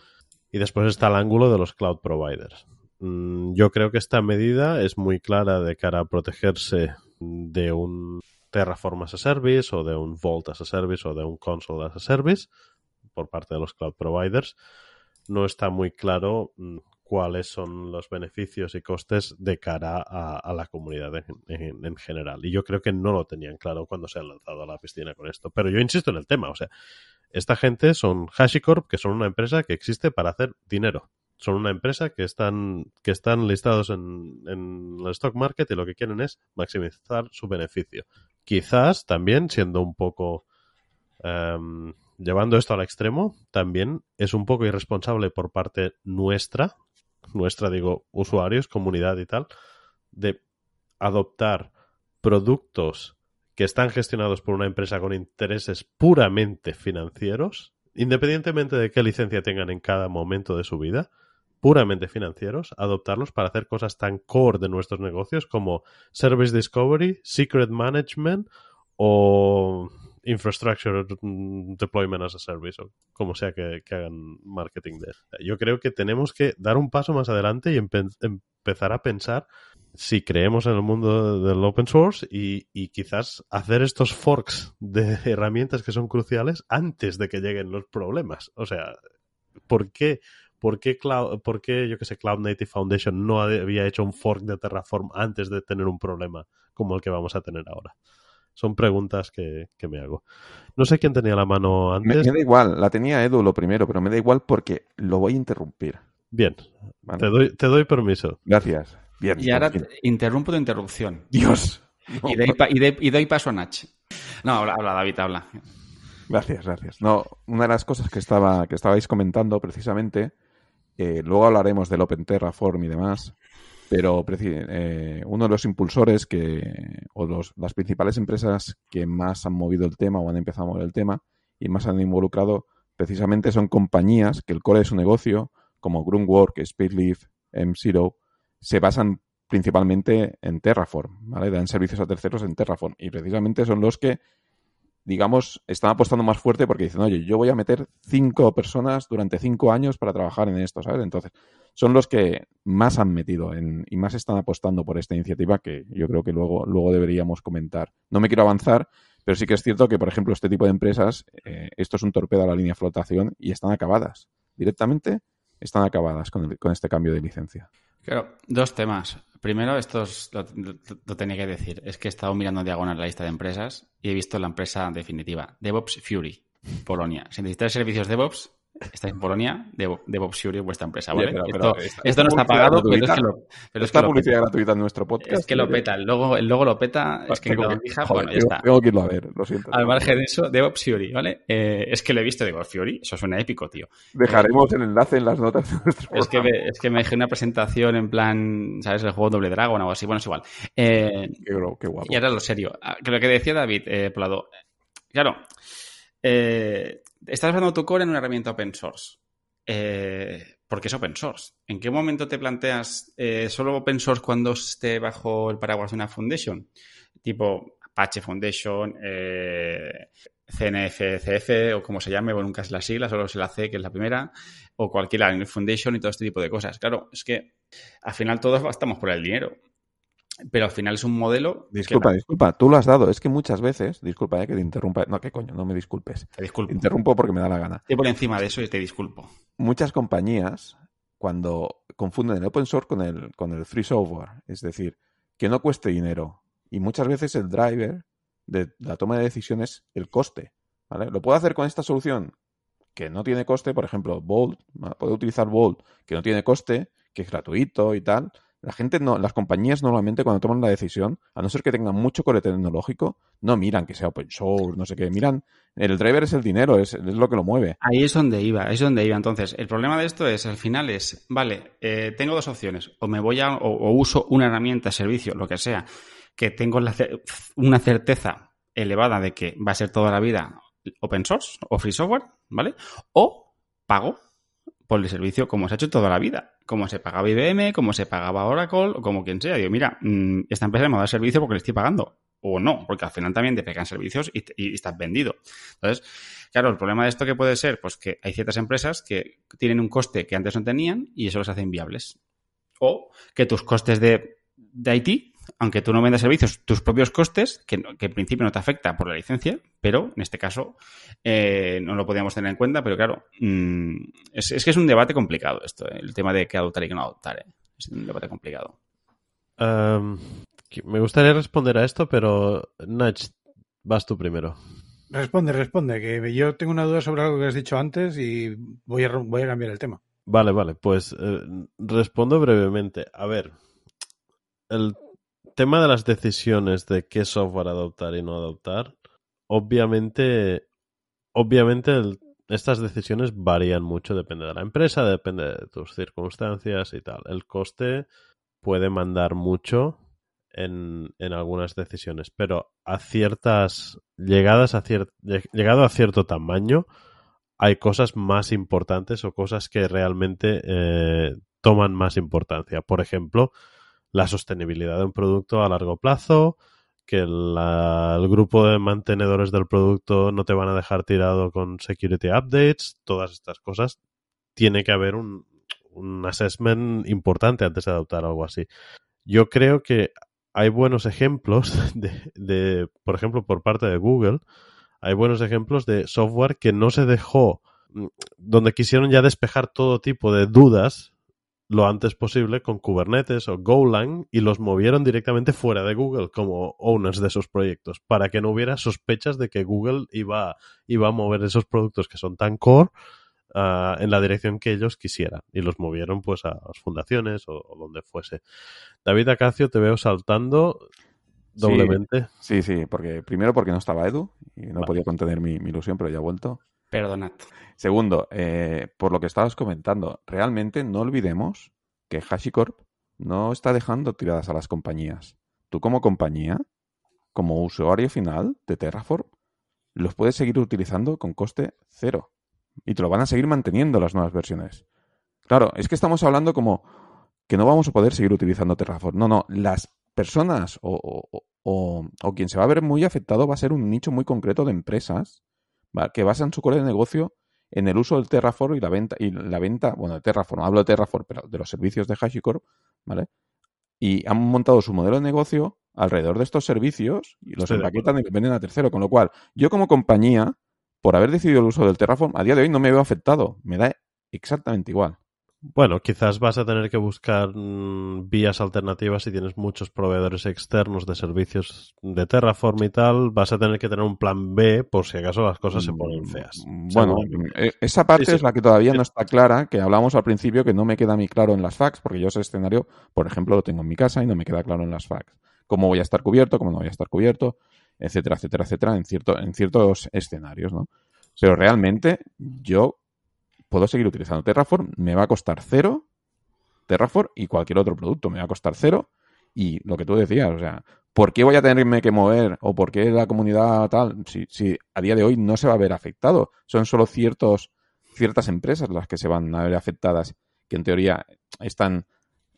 Y después está el ángulo de los cloud providers. Mm, yo creo que esta medida es muy clara de cara a protegerse de un Terraform as a Service o de un Vault as a Service o de un Console as a Service por parte de los cloud providers. No está muy claro mm, cuáles son los beneficios y costes de cara a, la comunidad en, general. Y yo creo que no lo tenían claro cuando se han lanzado a la piscina con esto. Pero yo insisto en el tema, o sea, esta gente son HashiCorp, que son una empresa que existe para hacer dinero son una empresa que están, que están listados en, en el stock market y lo que quieren es maximizar su beneficio. Quizás también, siendo un poco em, llevando esto al extremo, también es un poco irresponsable por parte nuestra, nuestra digo, usuarios, comunidad y tal, de adoptar productos que están gestionados por una empresa con intereses puramente financieros, independientemente de qué licencia tengan en cada momento de su vida, puramente financieros, adoptarlos para hacer cosas tan core de nuestros negocios como Service Discovery, Secret Management o Infrastructure Deployment as a Service o como sea que, hagan marketing de Yo creo que tenemos que dar un paso más adelante y empezar a pensar si creemos en el mundo del open source y, y, quizás hacer estos forks de herramientas que son cruciales antes de que lleguen los problemas. O sea, ¿por qué ¿por qué, Cloud, por qué yo que sé, Cloud Native Foundation no había hecho un fork de Terraform antes de tener un problema como el que vamos a tener ahora? Son preguntas que, me hago. No sé quién tenía la mano antes. Me, da igual, la tenía Edu lo primero, pero me da igual porque lo voy a interrumpir. Bien, te, doy, te doy permiso. Gracias. Bien, y ahora interrumpo tu interrupción. Dios. Y, doy, paso a Nach. No, habla, habla, David, habla. Gracias, gracias. No, una de las cosas que estaba que estabais comentando precisamente eh, luego hablaremos del Open Terraform y demás, pero eh, uno de los impulsores que, o los, las principales empresas que más han movido el tema o han empezado a mover el tema y más han involucrado precisamente son compañías que el core de su negocio, como Groundwork, Speedleaf, M0, se basan principalmente en Terraform, ¿vale? Dan servicios a terceros en Terraform y precisamente son los que digamos, están apostando más fuerte porque dicen, oye, yo voy a meter cinco personas durante cinco años para trabajar en esto, ¿sabes? Entonces, son los que más han metido en, y más están apostando por esta iniciativa que yo creo que luego, luego deberíamos comentar. No me quiero avanzar, pero sí que es cierto que, por ejemplo, este tipo de empresas, eh, esto es un torpedo a la línea de flotación y están acabadas. Directamente están acabadas con, con este cambio de licencia. Claro, dos temas. Primero, esto lo, tenía que decir, es que he estado mirando diagonal la lista de empresas y he visto la empresa definitiva, DevOps Fury, Polonia. Si necesitas servicios DevOps, estáis en Polonia, de, de Bob vuestra empresa, ¿vale? Pero- esto, pero no está pagado, pero es que lo, pero es que Esta lo publicidad gratuita en nuestro podcast. Es que lo peta, el logo, el logo lo peta, es que lo joder, bueno, ya está. Tengo que irlo a ver, lo siento. Al margen de eso, DevOps Fury, ¿vale? Eh, es que lo he visto de DevOps Fury, eso suena épico, tío. Dejaremos el enlace en las notas de nuestro Es que, me, es que me dejé una presentación en plan, ¿sabes? El juego Doble Dragon o algo así, bueno, es igual. Eh, Qué, guapo. y ahora lo serio. Ah, que Lo que decía David eh, Plado. Claro, eh, estás usando tu core en una herramienta open source. Eh, porque es open source. ¿En qué momento te planteas eh, solo open source cuando esté bajo el paraguas de una foundation? Tipo Apache Foundation, eh, CNFCF o como se llame, bueno, nunca es la sigla, solo es la C, que es la primera, o cualquier Linux Foundation y todo este tipo de cosas. Claro, es que al final todos gastamos por el dinero. Pero al final es un modelo. Disculpa, disculpa, tú lo has dado. Es que muchas veces, disculpa, eh, que te interrumpa. No, qué coño, no me disculpes. Te disculpo. Interrumpo porque me da la gana. Estoy por encima de eso y te disculpo. Muchas compañías, cuando confunden el open source con el, con el free software, es decir, que no cueste dinero. Y muchas veces el driver de la toma de decisiones, el coste. ¿vale? ¿Lo puedo hacer con esta solución? Que no tiene coste, por ejemplo, Bolt, puedo utilizar Bolt, que no tiene coste, que es gratuito y tal. La gente no, las compañías normalmente cuando toman la decisión, a no ser que tengan mucho core tecnológico, no miran que sea open source, no sé qué, miran, el driver es el dinero, es, es lo que lo mueve. Ahí es donde iba, ahí es donde iba. Entonces, el problema de esto es, al final es, vale, eh, tengo dos opciones. O me voy a, o, uso una herramienta, servicio, lo que sea, que tengo la una certeza elevada de que va a ser toda la vida open source o free software, ¿vale? O pago por el servicio como se ha hecho toda la vida. Como se pagaba IBM, como se pagaba Oracle, o como quien sea. Digo, mira, mm, esta empresa me va a dar servicio porque le estoy pagando. O no, porque al final también te pegan servicios y, estás vendido. Entonces, claro, el problema de esto que puede ser, pues que hay ciertas empresas que tienen un coste que antes no tenían y eso los hace inviables. O que tus costes de, de IT, aunque tú no vendas servicios, tus propios costes, que, no- que en principio no te afecta por la licencia, pero en este caso eh, no lo podíamos tener en cuenta, pero claro, mm, es, es que es un debate complicado esto, eh, el tema de qué adoptar y qué no adoptar. eh. Es un debate complicado. Em, me gustaría responder a esto, pero Nach, vas tú primero. Responde, responde, que yo tengo una duda sobre algo que has dicho antes y voy a, voy a cambiar el tema. Vale, vale, pues eh, respondo brevemente. A ver, el tema de las decisiones de qué software adoptar y no adoptar, obviamente, obviamente estas decisiones varían mucho, depende de la empresa, depende de tus circunstancias y tal. El coste puede mandar mucho en, en algunas decisiones, pero a ciertas llegadas a cier- lleg- llegado a cierto tamaño, hay cosas más importantes o cosas que realmente eh, toman más importancia. Por ejemplo, la sostenibilidad de un producto a largo plazo, que el grupo de mantenedores del producto no te van a dejar tirado con security updates, todas estas cosas. Tiene que haber un, un assessment importante antes de adoptar algo así. Yo creo que hay buenos ejemplos de, de, por ejemplo, por parte de Google, hay buenos ejemplos de software que no se dejó, mm, donde quisieron ya despejar todo tipo de dudas lo antes posible con Kubernetes o Golang y los movieron directamente fuera de Google como owners de esos proyectos para que no hubiera sospechas de que Google iba, iba a mover esos productos que son tan core ah, en la dirección que ellos quisieran y los movieron pues a las fundaciones o, o donde fuese. David Acacio, te veo saltando doblemente. Sí, sí, porque primero porque no estaba Edu y no Vale. podía contener mi, mi ilusión, pero ya ha vuelto. Perdonad. Segundo, eh, por lo que estabas comentando, realmente no olvidemos que HashiCorp no está dejando tiradas a las compañías. Tú como compañía, como usuario final de Terraform, los puedes seguir utilizando con coste cero. Y te lo van a seguir manteniendo las nuevas versiones. Claro, es que estamos hablando como que no vamos a poder seguir utilizando Terraform. No, no, las personas o, o- o- o quien se va a ver muy afectado va a ser un nicho muy concreto de empresas. Que basan su core de negocio en el uso del Terraform y la venta, y la venta, bueno, de Terraform, hablo de Terraform, pero de los servicios de HashiCorp, ¿vale? Y han montado su modelo de negocio alrededor de estos servicios y los empaquetan y los venden a tercero. Con lo cual, yo como compañía, por haber decidido el uso del Terraform, a día de hoy no me veo afectado. Me da exactamente igual. Bueno, quizás vas a tener que buscar mm, vías alternativas si tienes muchos proveedores externos de servicios de Terraform y tal. Vas a tener que tener un plan B por si acaso las cosas se ponen feas. Mm, Bueno, eh, esa parte Sí, sí. es la que todavía no está clara, que hablamos al principio que no me queda muy claro en las facts, porque yo ese escenario, por ejemplo, lo tengo en mi casa y no me queda claro en las facts. Cómo voy a estar cubierto, cómo no voy a estar cubierto, etcétera, etcétera, etcétera, en, cierto, en ciertos escenarios, ¿no? Pero realmente yo puedo seguir utilizando Terraform, me va a costar cero Terraform y cualquier otro producto me va a costar cero y lo que tú decías, o sea, ¿por qué voy a tenerme que mover o por qué la comunidad tal? Si, si a día de hoy no se va a ver afectado, son solo ciertos, ciertas empresas las que se van a ver afectadas, que en teoría están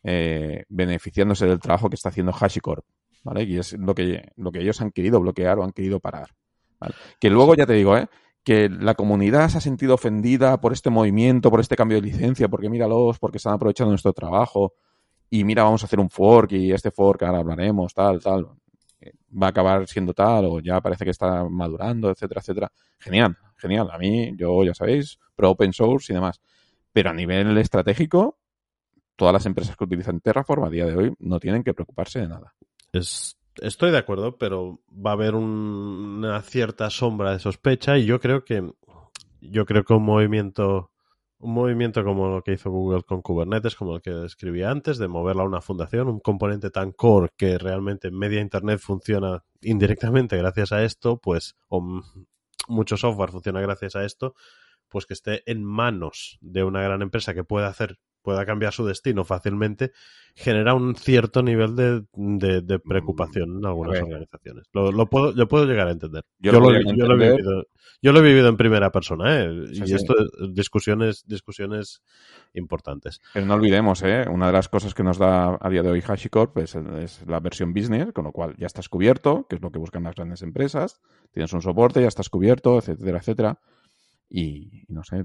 eh, beneficiándose del trabajo que está haciendo HashiCorp, ¿vale? Y es lo que, lo que ellos han querido bloquear o han querido parar. ¿vale? Que luego ya te digo, ¿eh? Que la comunidad se ha sentido ofendida por este movimiento, por este cambio de licencia, porque míralos, porque están aprovechando nuestro trabajo y mira, vamos a hacer un fork y este fork ahora hablaremos, tal, tal, eh, va a acabar siendo tal o ya parece que está madurando, etcétera, etcétera. Genial, genial. A mí, yo ya sabéis, pro open source y demás. Pero a nivel estratégico, todas las empresas que utilizan Terraform a día de hoy no tienen que preocuparse de nada. Es- estoy de acuerdo, pero va a haber un- una cierta sombra de sospecha y yo creo que yo creo que un movimiento un movimiento como lo que hizo Google con Kubernetes, como el que describía antes, de moverla a una fundación, un componente tan core que realmente media Internet funciona indirectamente gracias a esto, pues, o mucho software funciona gracias a esto, pues que esté en manos de una gran empresa que pueda hacer, pueda cambiar su destino fácilmente, genera un cierto nivel de, de- de preocupación en algunas organizaciones. Lo, lo puedo, yo puedo llegar a entender. Yo Yo, lo lo, yo lo he vivido, yo lo he vivido en primera persona, ¿eh? Sí, y sí. esto es discusiones, discusiones importantes. Pero no olvidemos, ¿eh? una de las cosas que nos da a día de hoy HashiCorp es, es la versión business, con lo cual ya estás cubierto, que es lo que buscan las grandes empresas, tienes un soporte, ya estás cubierto, etcétera, etcétera. Y, y no sé,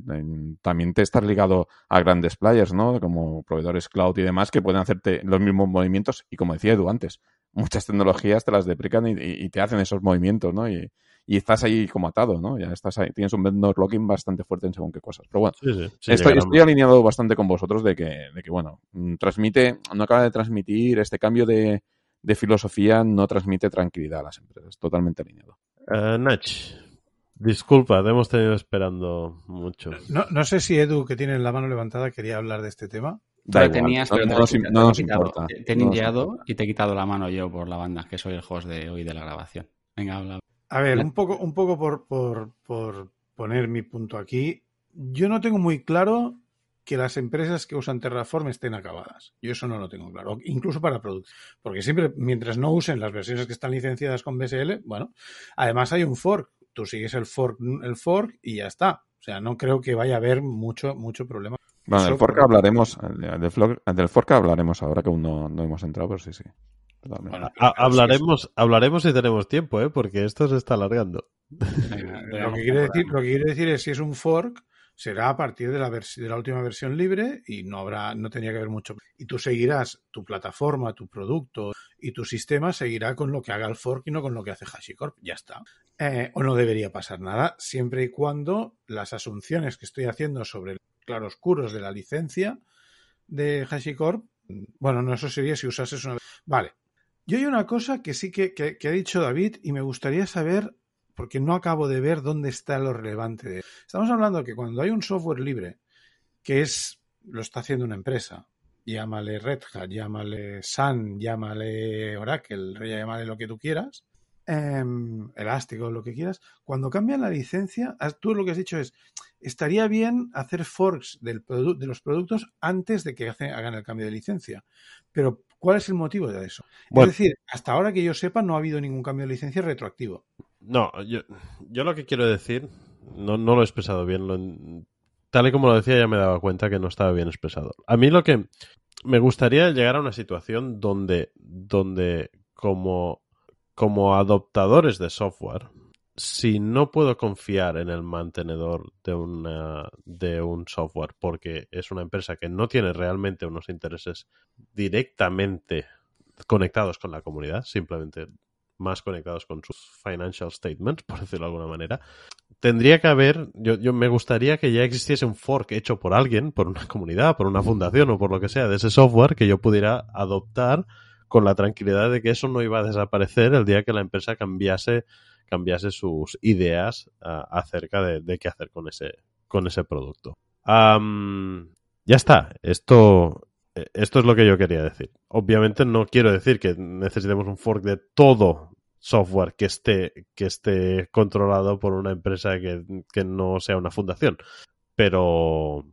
también te estás ligado a grandes players, ¿no? Como proveedores cloud y demás que pueden hacerte los mismos movimientos. Y como decía Edu antes, muchas tecnologías te las deprecan y, y- y te hacen esos movimientos, ¿no? Y, y estás ahí como atado, ¿no? Ya estás ahí, tienes un vendor locking bastante fuerte en según qué cosas. Pero bueno, Sí, sí. sí, estoy, estoy alineado bastante con vosotros de que, de que, bueno, mm, transmite, no acaba de transmitir este cambio de, de filosofía, no transmite tranquilidad a las empresas. Totalmente alineado. Eh, Nach, disculpa, te hemos tenido esperando mucho. No, no sé si Edu, que tiene la mano levantada, quería hablar de este tema. Da igual, tenías, no, pero no te, no he nos quitado. importa. Te, te he No nos ninjeado y te he quitado la mano yo por la banda, que soy el host de hoy de la grabación. Venga, habla. A ver, un poco, un poco por, por, por poner mi punto aquí. Yo no tengo muy claro que las empresas que usan Terraform estén acabadas. Yo eso no lo tengo claro. Incluso para producción. Porque siempre, mientras no usen las versiones que están licenciadas con BSL, bueno, además hay un fork. Tú sigues el fork, el fork y ya está. O sea, no creo que vaya a haber mucho, mucho problema. Bueno, del fork hablaremos, del, flor- del fork hablaremos ahora que aún no, no hemos entrado, pero sí, sí. Bueno, hablaremos, hablaremos si tenemos tiempo, ¿eh? Porque esto se está alargando. Venga, Lo que, quiere decir, lo que quiere decir es si es un fork, será a partir de la, de la última versión libre y no habrá, no tendría que haber mucho. Y tú seguirás tu plataforma, tu producto y tu sistema seguirá con lo que haga el fork y no con lo que hace HashiCorp. Ya está. Eh, o no debería pasar nada, siempre y cuando las asunciones que estoy haciendo sobre claroscuros de la licencia de HashiCorp, bueno, no, eso sería si usases una. Vale. Yo hay una cosa que sí que- que ha dicho David y me gustaría saber porque no acabo de ver dónde está lo relevante de. Estamos hablando que cuando hay un software libre, que es lo está haciendo una empresa, llámale Red Hat, llámale Sun, llámale Oracle, llámale lo que tú quieras, em, Elástico, lo que quieras, cuando cambian la licencia, has- tú lo que has dicho es, estaría bien hacer forks del de los productos antes de que hagan el cambio de licencia. Pero, ¿cuál es el motivo de eso? Bueno. Es decir, hasta ahora que yo sepa, no ha habido ningún cambio de licencia retroactivo. No, yo, yo lo que quiero decir, no, no lo he expresado bien. tal y como lo decía, ya me daba cuenta que no estaba bien expresado. A mí lo que me gustaría llegar a una situación donde, donde como, como adoptadores de software, si no puedo confiar en el mantenedor de, una, de un software porque es una empresa que no tiene realmente unos intereses directamente conectados con la comunidad, simplemente más conectados con sus financial statements, por decirlo de alguna manera. Tendría que haber, yo, me gustaría que ya existiese un fork hecho por alguien, por una comunidad, por una fundación o por lo que sea, de ese software que yo pudiera adoptar con la tranquilidad de que eso no iba a desaparecer el día que la empresa cambiase, cambiase sus ideas uh, acerca de, qué hacer con ese, con ese producto. Ya está, esto, esto es lo que yo quería decir. Obviamente no quiero decir que necesitemos un fork de todo software que esté, que esté controlado por una empresa que, que no sea una fundación. Pero,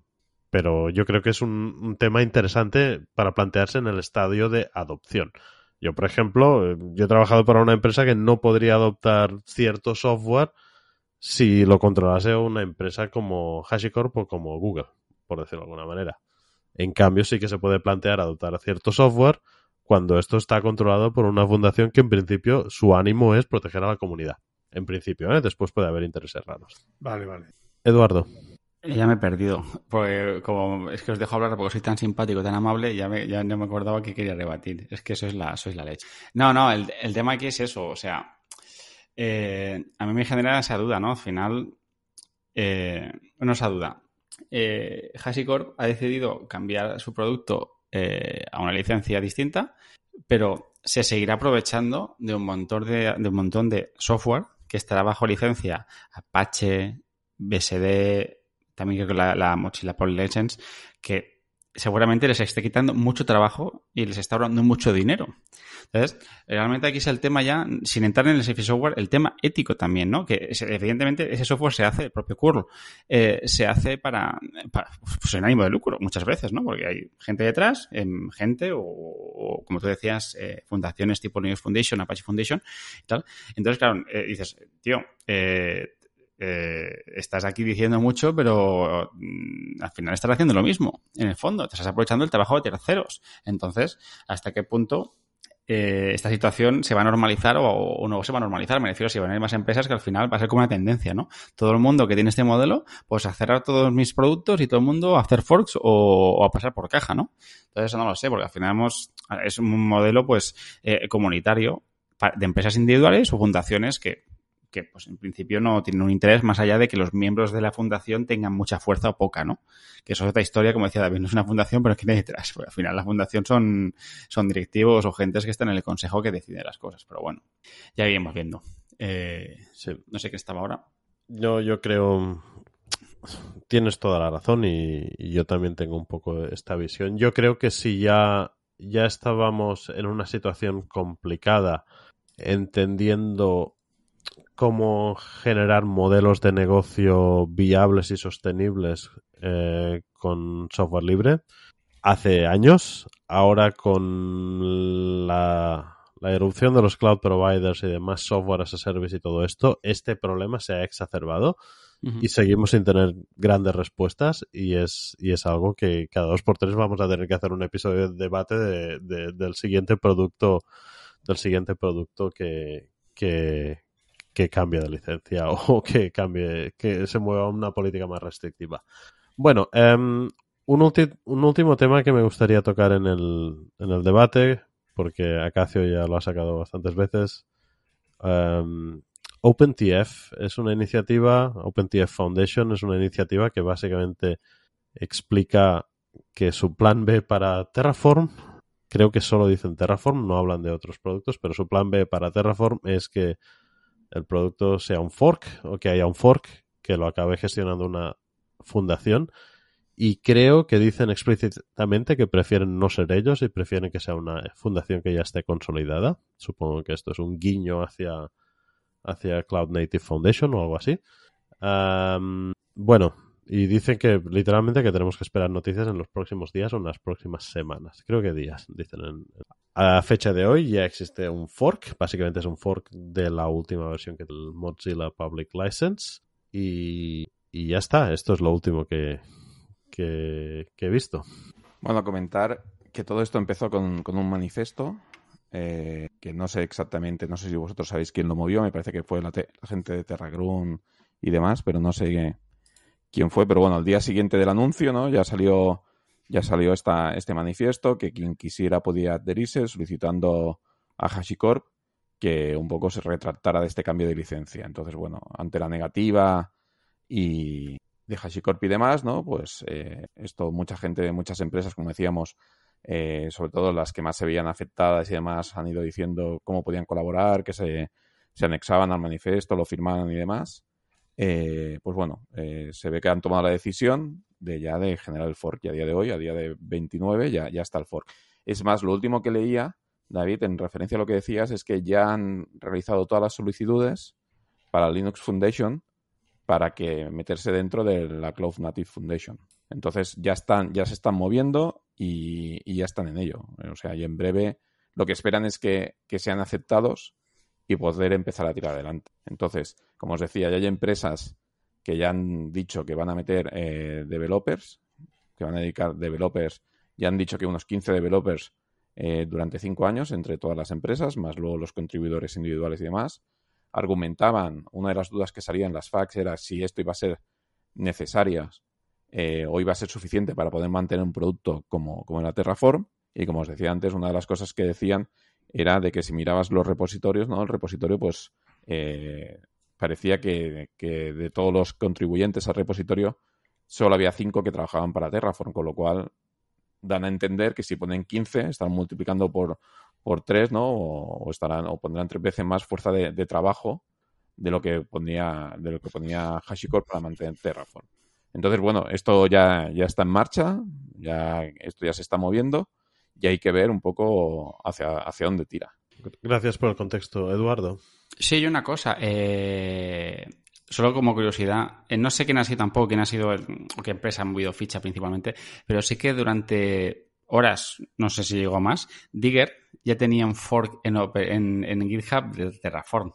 pero yo creo que es un, un, tema interesante para plantearse en el estadio de adopción. Yo, por ejemplo, yo he trabajado para una empresa que no podría adoptar cierto software si lo controlase una empresa como HashiCorp o como Google, por decirlo de alguna manera. En cambio, sí que se puede plantear adoptar cierto software cuando esto está controlado por una fundación que en principio su ánimo es proteger a la comunidad. En principio, ¿eh? después puede haber intereses raros. Vale, vale. Eduardo. Ya me he perdido. Porque como es que os dejo hablar porque soy tan simpático, tan amable, ya, me, ya no me acordaba que quería rebatir. Es que eso es la, sois la leche. No, no, el, el tema aquí es eso. O sea, eh, a mí me genera esa duda, ¿no? Al final, eh, no esa duda. Eh, HashiCorp ha decidido cambiar su producto eh, a una licencia distinta, pero se seguirá aprovechando de un montón de, software que estará bajo licencia. Apache, BSD, también creo que la, la mochila PolyLegends, que seguramente les esté quitando mucho trabajo y les está ahorrando mucho dinero. Entonces, realmente aquí es el tema ya, sin entrar en el safe software, el tema ético también, ¿no? Que evidentemente ese software se hace, el propio curl, eh, se hace para, para pues en ánimo de lucro muchas veces, ¿no? Porque hay gente detrás, eh, gente o, o, como tú decías, eh, fundaciones tipo Linux Foundation, Apache Foundation y tal. Entonces, claro, eh, dices, tío, eh, eh, estás aquí diciendo mucho, pero mm, al final estás haciendo lo mismo. En el fondo, te estás aprovechando el trabajo de terceros. Entonces, ¿hasta qué punto eh, esta situación se va a normalizar o, no se va a normalizar? Me refiero si van a ir más empresas que al final va a ser como una tendencia, ¿no? Todo el mundo que tiene este modelo, pues a cerrar todos mis productos y todo el mundo a hacer forks o, o a pasar por caja, ¿no? Entonces, eso no lo sé, porque al final hemos, es un modelo, pues, eh, comunitario de empresas individuales o fundaciones que que pues en principio no tienen un interés más allá de que los miembros de la fundación tengan mucha fuerza o poca, ¿no? Que eso es otra historia, como decía David, no es una fundación, pero ¿quién hay detrás? Pues al final la fundación son, son directivos o gentes que están en el consejo que decide las cosas, pero bueno, ya iremos viendo. Eh. No sé qué estaba ahora. Yo, yo creo, tienes toda la razón y, y yo también tengo un poco esta visión. Yo creo que si ya, ya estábamos en una situación complicada, entendiendo cómo generar modelos de negocio viables y sostenibles eh, con software libre hace años. Ahora con la, la, erupción de los cloud providers y demás software as a service y todo esto, este problema se ha exacerbado uh -huh. y seguimos sin tener grandes respuestas y es, y es algo que cada dos por tres vamos a tener que hacer un episodio de debate de, de, del siguiente producto del siguiente producto que, que, que cambie de licencia o que cambie, que se mueva una política más restrictiva. Bueno, um, un, un, último tema que me gustaría tocar en el, en el debate, porque Acacio ya lo ha sacado bastantes veces. Um, OpenTF es una iniciativa, OpenTF Foundation es una iniciativa que básicamente explica que su plan B para Terraform, creo que solo dicen Terraform, no hablan de otros productos, pero su plan B para Terraform es que el producto sea un fork o que haya un fork que lo acabe gestionando una fundación y creo que dicen explícitamente que prefieren no ser ellos y prefieren que sea una fundación que ya esté consolidada. Supongo que esto es un guiño hacia, hacia Cloud Native Foundation o algo así. Bueno, y dicen que literalmente que tenemos que esperar noticias en los próximos días o en las próximas semanas. Creo que días, dicen. En, a fecha de hoy ya existe un fork. Básicamente es un fork de la última versión que es el Mozilla Public License. Y, ya está. Esto es lo último que, que, he visto. Bueno, comentar que todo esto empezó con, un manifiesto. Eh, que no sé exactamente, no sé si vosotros sabéis quién lo movió. Me parece que fue la, la gente de TerraGroom y demás, pero no sé quién fue, pero bueno, al día siguiente del anuncio, ¿no? Ya salió, ya salió esta, este manifiesto que quien quisiera podía adherirse solicitando a HashiCorp que un poco se retractara de este cambio de licencia. Entonces, bueno, ante la negativa y de HashiCorp y demás, ¿no? Pues eh, esto mucha gente, muchas empresas, como decíamos, eh, sobre todo las que más se veían afectadas y demás, han ido diciendo cómo podían colaborar, que se, se anexaban al manifiesto, lo firmaban y demás. Eh, pues bueno, se ve que han tomado la decisión de ya de generar el fork y a día de hoy, a día de 29, ya, ya está el fork. Es más, lo último que leía David, en referencia a lo que decías, es que ya han realizado todas las solicitudes para Linux Foundation para que meterse dentro de la Cloud Native Foundation. Entonces ya están, ya se están moviendo y, ya están en ello. O sea, y en breve lo que esperan es que, sean aceptados y poder empezar a tirar adelante. Entonces, como os decía, ya hay empresas que ya han dicho que van a meter eh, developers, que van a dedicar developers, ya han dicho que unos 15 developers eh, durante cinco años entre todas las empresas, más luego los contribuidores individuales y demás. Argumentaban, una de las dudas que salían en las fax era si esto iba a ser necesaria eh, o iba a ser suficiente para poder mantener un producto como, como la Terraform. Y como os decía antes, una de las cosas que decían era de que si mirabas los repositorios, ¿no? El repositorio, pues eh, parecía que, de todos los contribuyentes al repositorio solo había cinco que trabajaban para Terraform, con lo cual dan a entender que si ponen 15 están multiplicando por, por 3, ¿no? O, estarán, o pondrán tres veces más fuerza de, trabajo de lo que ponía, de lo que ponía HashiCorp para mantener Terraform. Entonces, bueno, esto ya, ya está en marcha, ya, esto ya se está moviendo y hay que ver un poco hacia, hacia dónde tira. Gracias por el contexto, Eduardo. Sí, y una cosa. Eh, solo como curiosidad, eh, no sé quién ha sido tampoco, quién ha sido, o qué empresa ha movido ficha principalmente, pero sí que durante horas, no sé si llegó más, Digger ya tenía un fork en, en, en GitHub de Terraform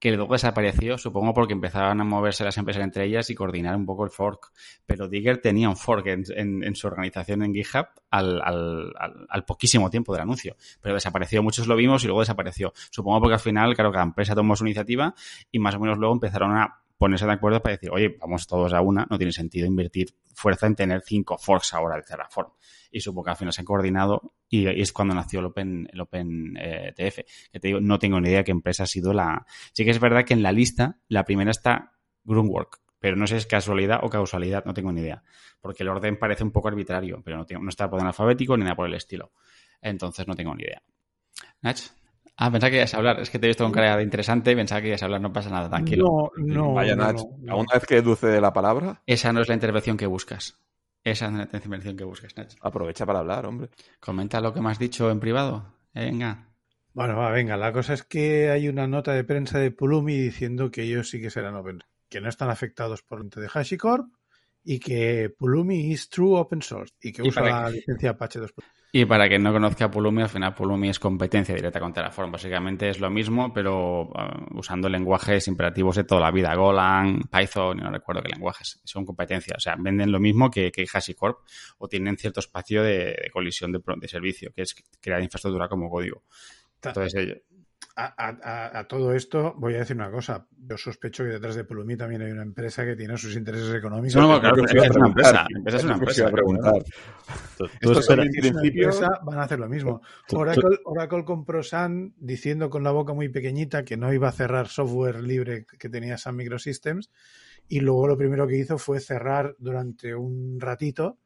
que luego desapareció, supongo porque empezaban a moverse las empresas entre ellas y coordinar un poco el fork. Pero Digger tenía un fork en, su organización en GitHub al, al, al, poquísimo tiempo del anuncio. Pero desapareció, muchos lo vimos y luego desapareció. Supongo porque al final, claro, cada empresa tomó su iniciativa y más o menos luego empezaron a ponerse de acuerdo para decir, oye, vamos todos a una, no tiene sentido invertir fuerza en tener cinco forks ahora de Terraform y supongo que al final se han coordinado y, es cuando nació el Open, el Open eh, TF. Que te digo, no tengo ni idea qué empresa ha sido la... Sí que es verdad que en la lista la primera está Groundwork, pero no sé si es casualidad o causalidad, no tengo ni idea. Porque el orden parece un poco arbitrario, pero no, tengo, no está por orden alfabético ni nada por el estilo. Entonces no tengo ni idea. Nach. Ah, pensaba que ibas a hablar. Es que te he visto con cara de interesante. Pensaba que ibas a hablar. No pasa nada, tranquilo. No, no. Vaya, Nach. ¿Alguna vez que deduce de la palabra? Esa no es la intervención que buscas. Esa es la intervención que buscas, Nacho. Aprovecha para hablar, hombre. Comenta lo que me has dicho en privado. Venga. Bueno, va, venga. La cosa es que hay una nota de prensa de Pulumi diciendo que ellos sí que serán open, que no están afectados por el de HashiCorp y que Pulumi es true open source y que usa la licencia Apache 2. Y para quien no conozca Pulumi, al final Pulumi es competencia directa con Terraform. Básicamente es lo mismo, pero uh, usando lenguajes imperativos de toda la vida. Golang, Python, no recuerdo qué lenguajes. Son competencias. O sea, venden lo mismo que, que HashiCorp o tienen cierto espacio de, colisión de, de, servicio, que es crear infraestructura como código. Entonces, a, todo esto voy a decir una cosa. Yo sospecho que detrás de Pulumi también hay una empresa que tiene sus intereses económicos. No, no, claro, es, una empresa. es una empresa. preguntar. principio van a hacer lo mismo. Oracle, Oracle compró Sun diciendo con la boca muy pequeñita que no iba a cerrar software libre que tenía Sun Microsystems y luego lo primero que hizo fue cerrar durante un ratito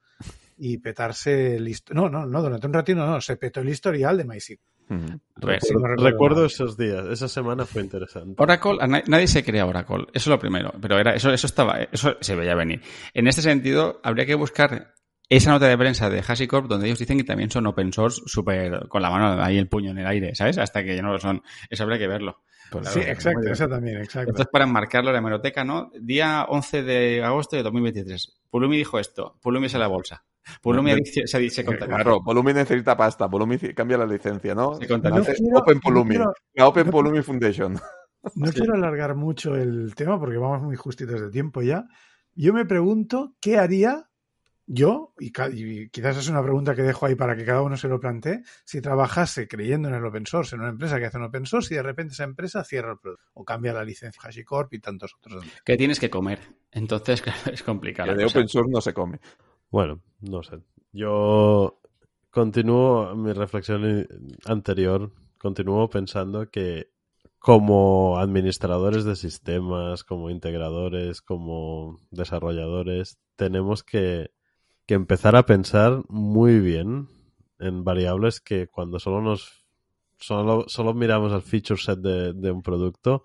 y petarse el no no no durante un ratito no se petó el historial de MySQL recuerdo, esos días, esa semana fue interesante. Oracle, nadie se crea Oracle, eso es lo primero, pero era eso, eso estaba, eso se veía venir. En este sentido, habría que buscar esa nota de prensa de HashiCorp donde ellos dicen que también son open source súper con la mano ahí el puño en el aire, ¿sabes? Hasta que ya no lo son. Eso habría que verlo. Pues sí, exacto, eso también, exacto. Esto es para enmarcarlo en la hemeroteca, ¿no? Día 11 de agosto de 2023. Pulumi dijo esto. Pulumi es a la bolsa. Pulumi se, se, se Claro, Pulumi necesita pasta. Pulumi cambia la licencia, ¿no? Open Pulumi. la Open Pulumi Foundation. No quiero alargar mucho el tema porque vamos muy justitos de tiempo ya. Yo me pregunto qué haría yo, y, quizás es una pregunta que dejo ahí para que cada uno se lo plantee, si trabajase creyendo en el open source, en una empresa que hace un open source y de repente esa empresa cierra el producto o cambia la licencia HashiCorp y tantos otros. Que tienes que comer. Entonces, es complicado. Que de open source no se come. Bueno, no sé. Yo continúo mi reflexión anterior, continúo pensando que como administradores de sistemas, como integradores, como desarrolladores, tenemos que, que empezar a pensar muy bien en variables que cuando solo nos solo, solo miramos el feature set de, de un producto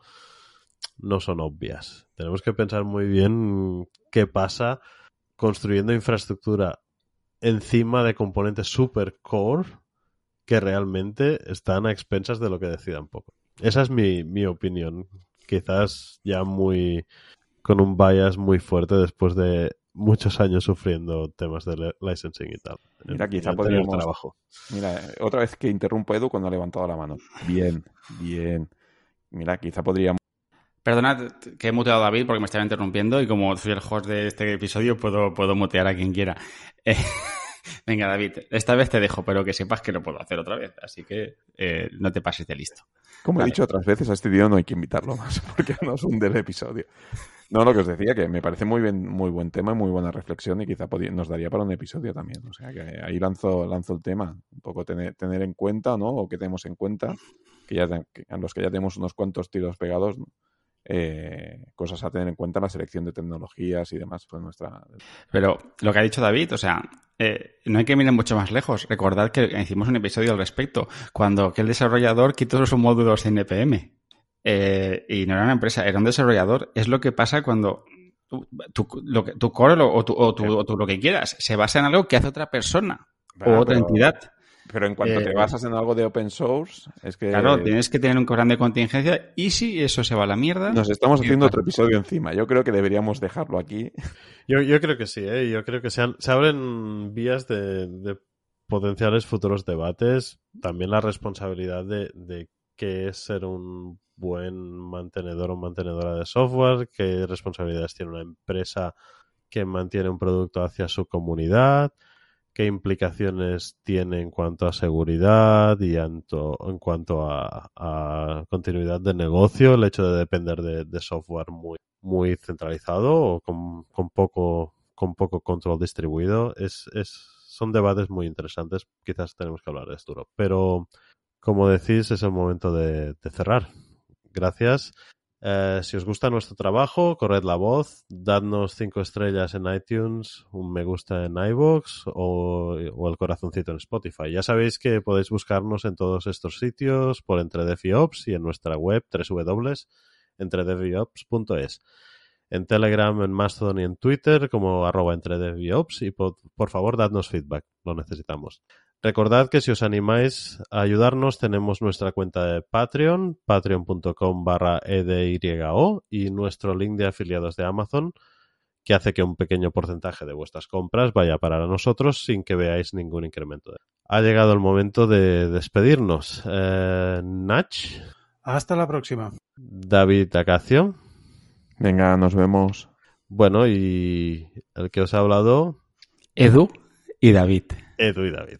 no son obvias. Tenemos que pensar muy bien qué pasa construyendo infraestructura encima de componentes super core que realmente están a expensas de lo que decidan poco. Esa es mi, mi opinión. Quizás ya muy con un bias muy fuerte después de muchos años sufriendo temas de li- licensing y tal. Mira, quizá en anterior podríamos- trabajo. Mira, otra vez que interrumpo a Edu cuando ha levantado la mano. Bien, bien. Mira, quizá podríamos. Perdonad que he muteado a David porque me estaba interrumpiendo y como soy el host de este episodio puedo, puedo mutear a quien quiera. Eh, venga, David, esta vez te dejo, pero que sepas que lo puedo hacer otra vez, así que eh, no te pases de listo. Como Vale. he dicho otras veces, a este tío no hay que invitarlo más porque nos hunde el episodio. No, lo que os decía, que me parece muy bien, muy buen tema y muy buena reflexión y quizá nos daría para un episodio también. O sea, que ahí lanzo, lanzo el tema. Un poco tener, tener en cuenta, ¿no? O que tenemos en cuenta, que ya que a los que ya tenemos unos cuantos tiros pegados, ¿no? Eh, cosas a tener en cuenta en la selección de tecnologías y demás. Pues nuestra... Pero lo que ha dicho David, o sea, eh, no hay que mirar mucho más lejos. Recordad que hicimos un episodio al respecto, cuando aquel desarrollador quitó sus módulos de NPM. Eh, y no era una empresa, era un desarrollador. Es lo que pasa cuando tu, tu, lo que- tu core lo- o, tu, o, tu- o tu lo que quieras se basa en algo que hace otra persona o Ah, otra pero- entidad. Pero en cuanto Eh, te basas en algo de open source, es que Claro, tienes que tener un plan de contingencia y si eso se va a la mierda. nos estamos ¿qué haciendo otro episodio encima. Yo creo que deberíamos dejarlo aquí. Yo, yo creo que sí, ¿eh? yo creo que se, han- se abren vías de, de potenciales futuros debates. También la responsabilidad de, de qué es ser un buen mantenedor o mantenedora de software, qué responsabilidades tiene una empresa que mantiene un producto hacia su comunidad, qué implicaciones tiene en cuanto a seguridad y en, to- en cuanto a, continuidad de negocio, el hecho de depender de, software muy, muy centralizado o con, con poco con poco control distribuido. Es, es, son debates muy interesantes. Quizás tenemos que hablar de esto. Pero, como decís, es el momento de cerrar. Gracias. Eh, si os gusta nuestro trabajo, corred la voz, dadnos cinco estrellas en iTunes, un me gusta en iVoox o, el corazoncito en Spotify. Ya sabéis que podéis buscarnos en todos estos sitios por EntreDevOps y en nuestra web www.entredeviops.es. En Telegram, en Mastodon y en Twitter como arroba entredeviops y por, por favor dadnos feedback, lo necesitamos. Recordad que si os animáis a ayudarnos tenemos nuestra cuenta de Patreon, patreon.com barra edyo y nuestro link de afiliados de Amazon que hace que un pequeño porcentaje de vuestras compras vaya para nosotros sin que veáis ningún incremento. Ha llegado el momento de despedirnos. Eh, Nach, Hasta la próxima. David Acacio, Venga, nos vemos. bueno, y el que os ha hablado, Edu y David. Edu y David.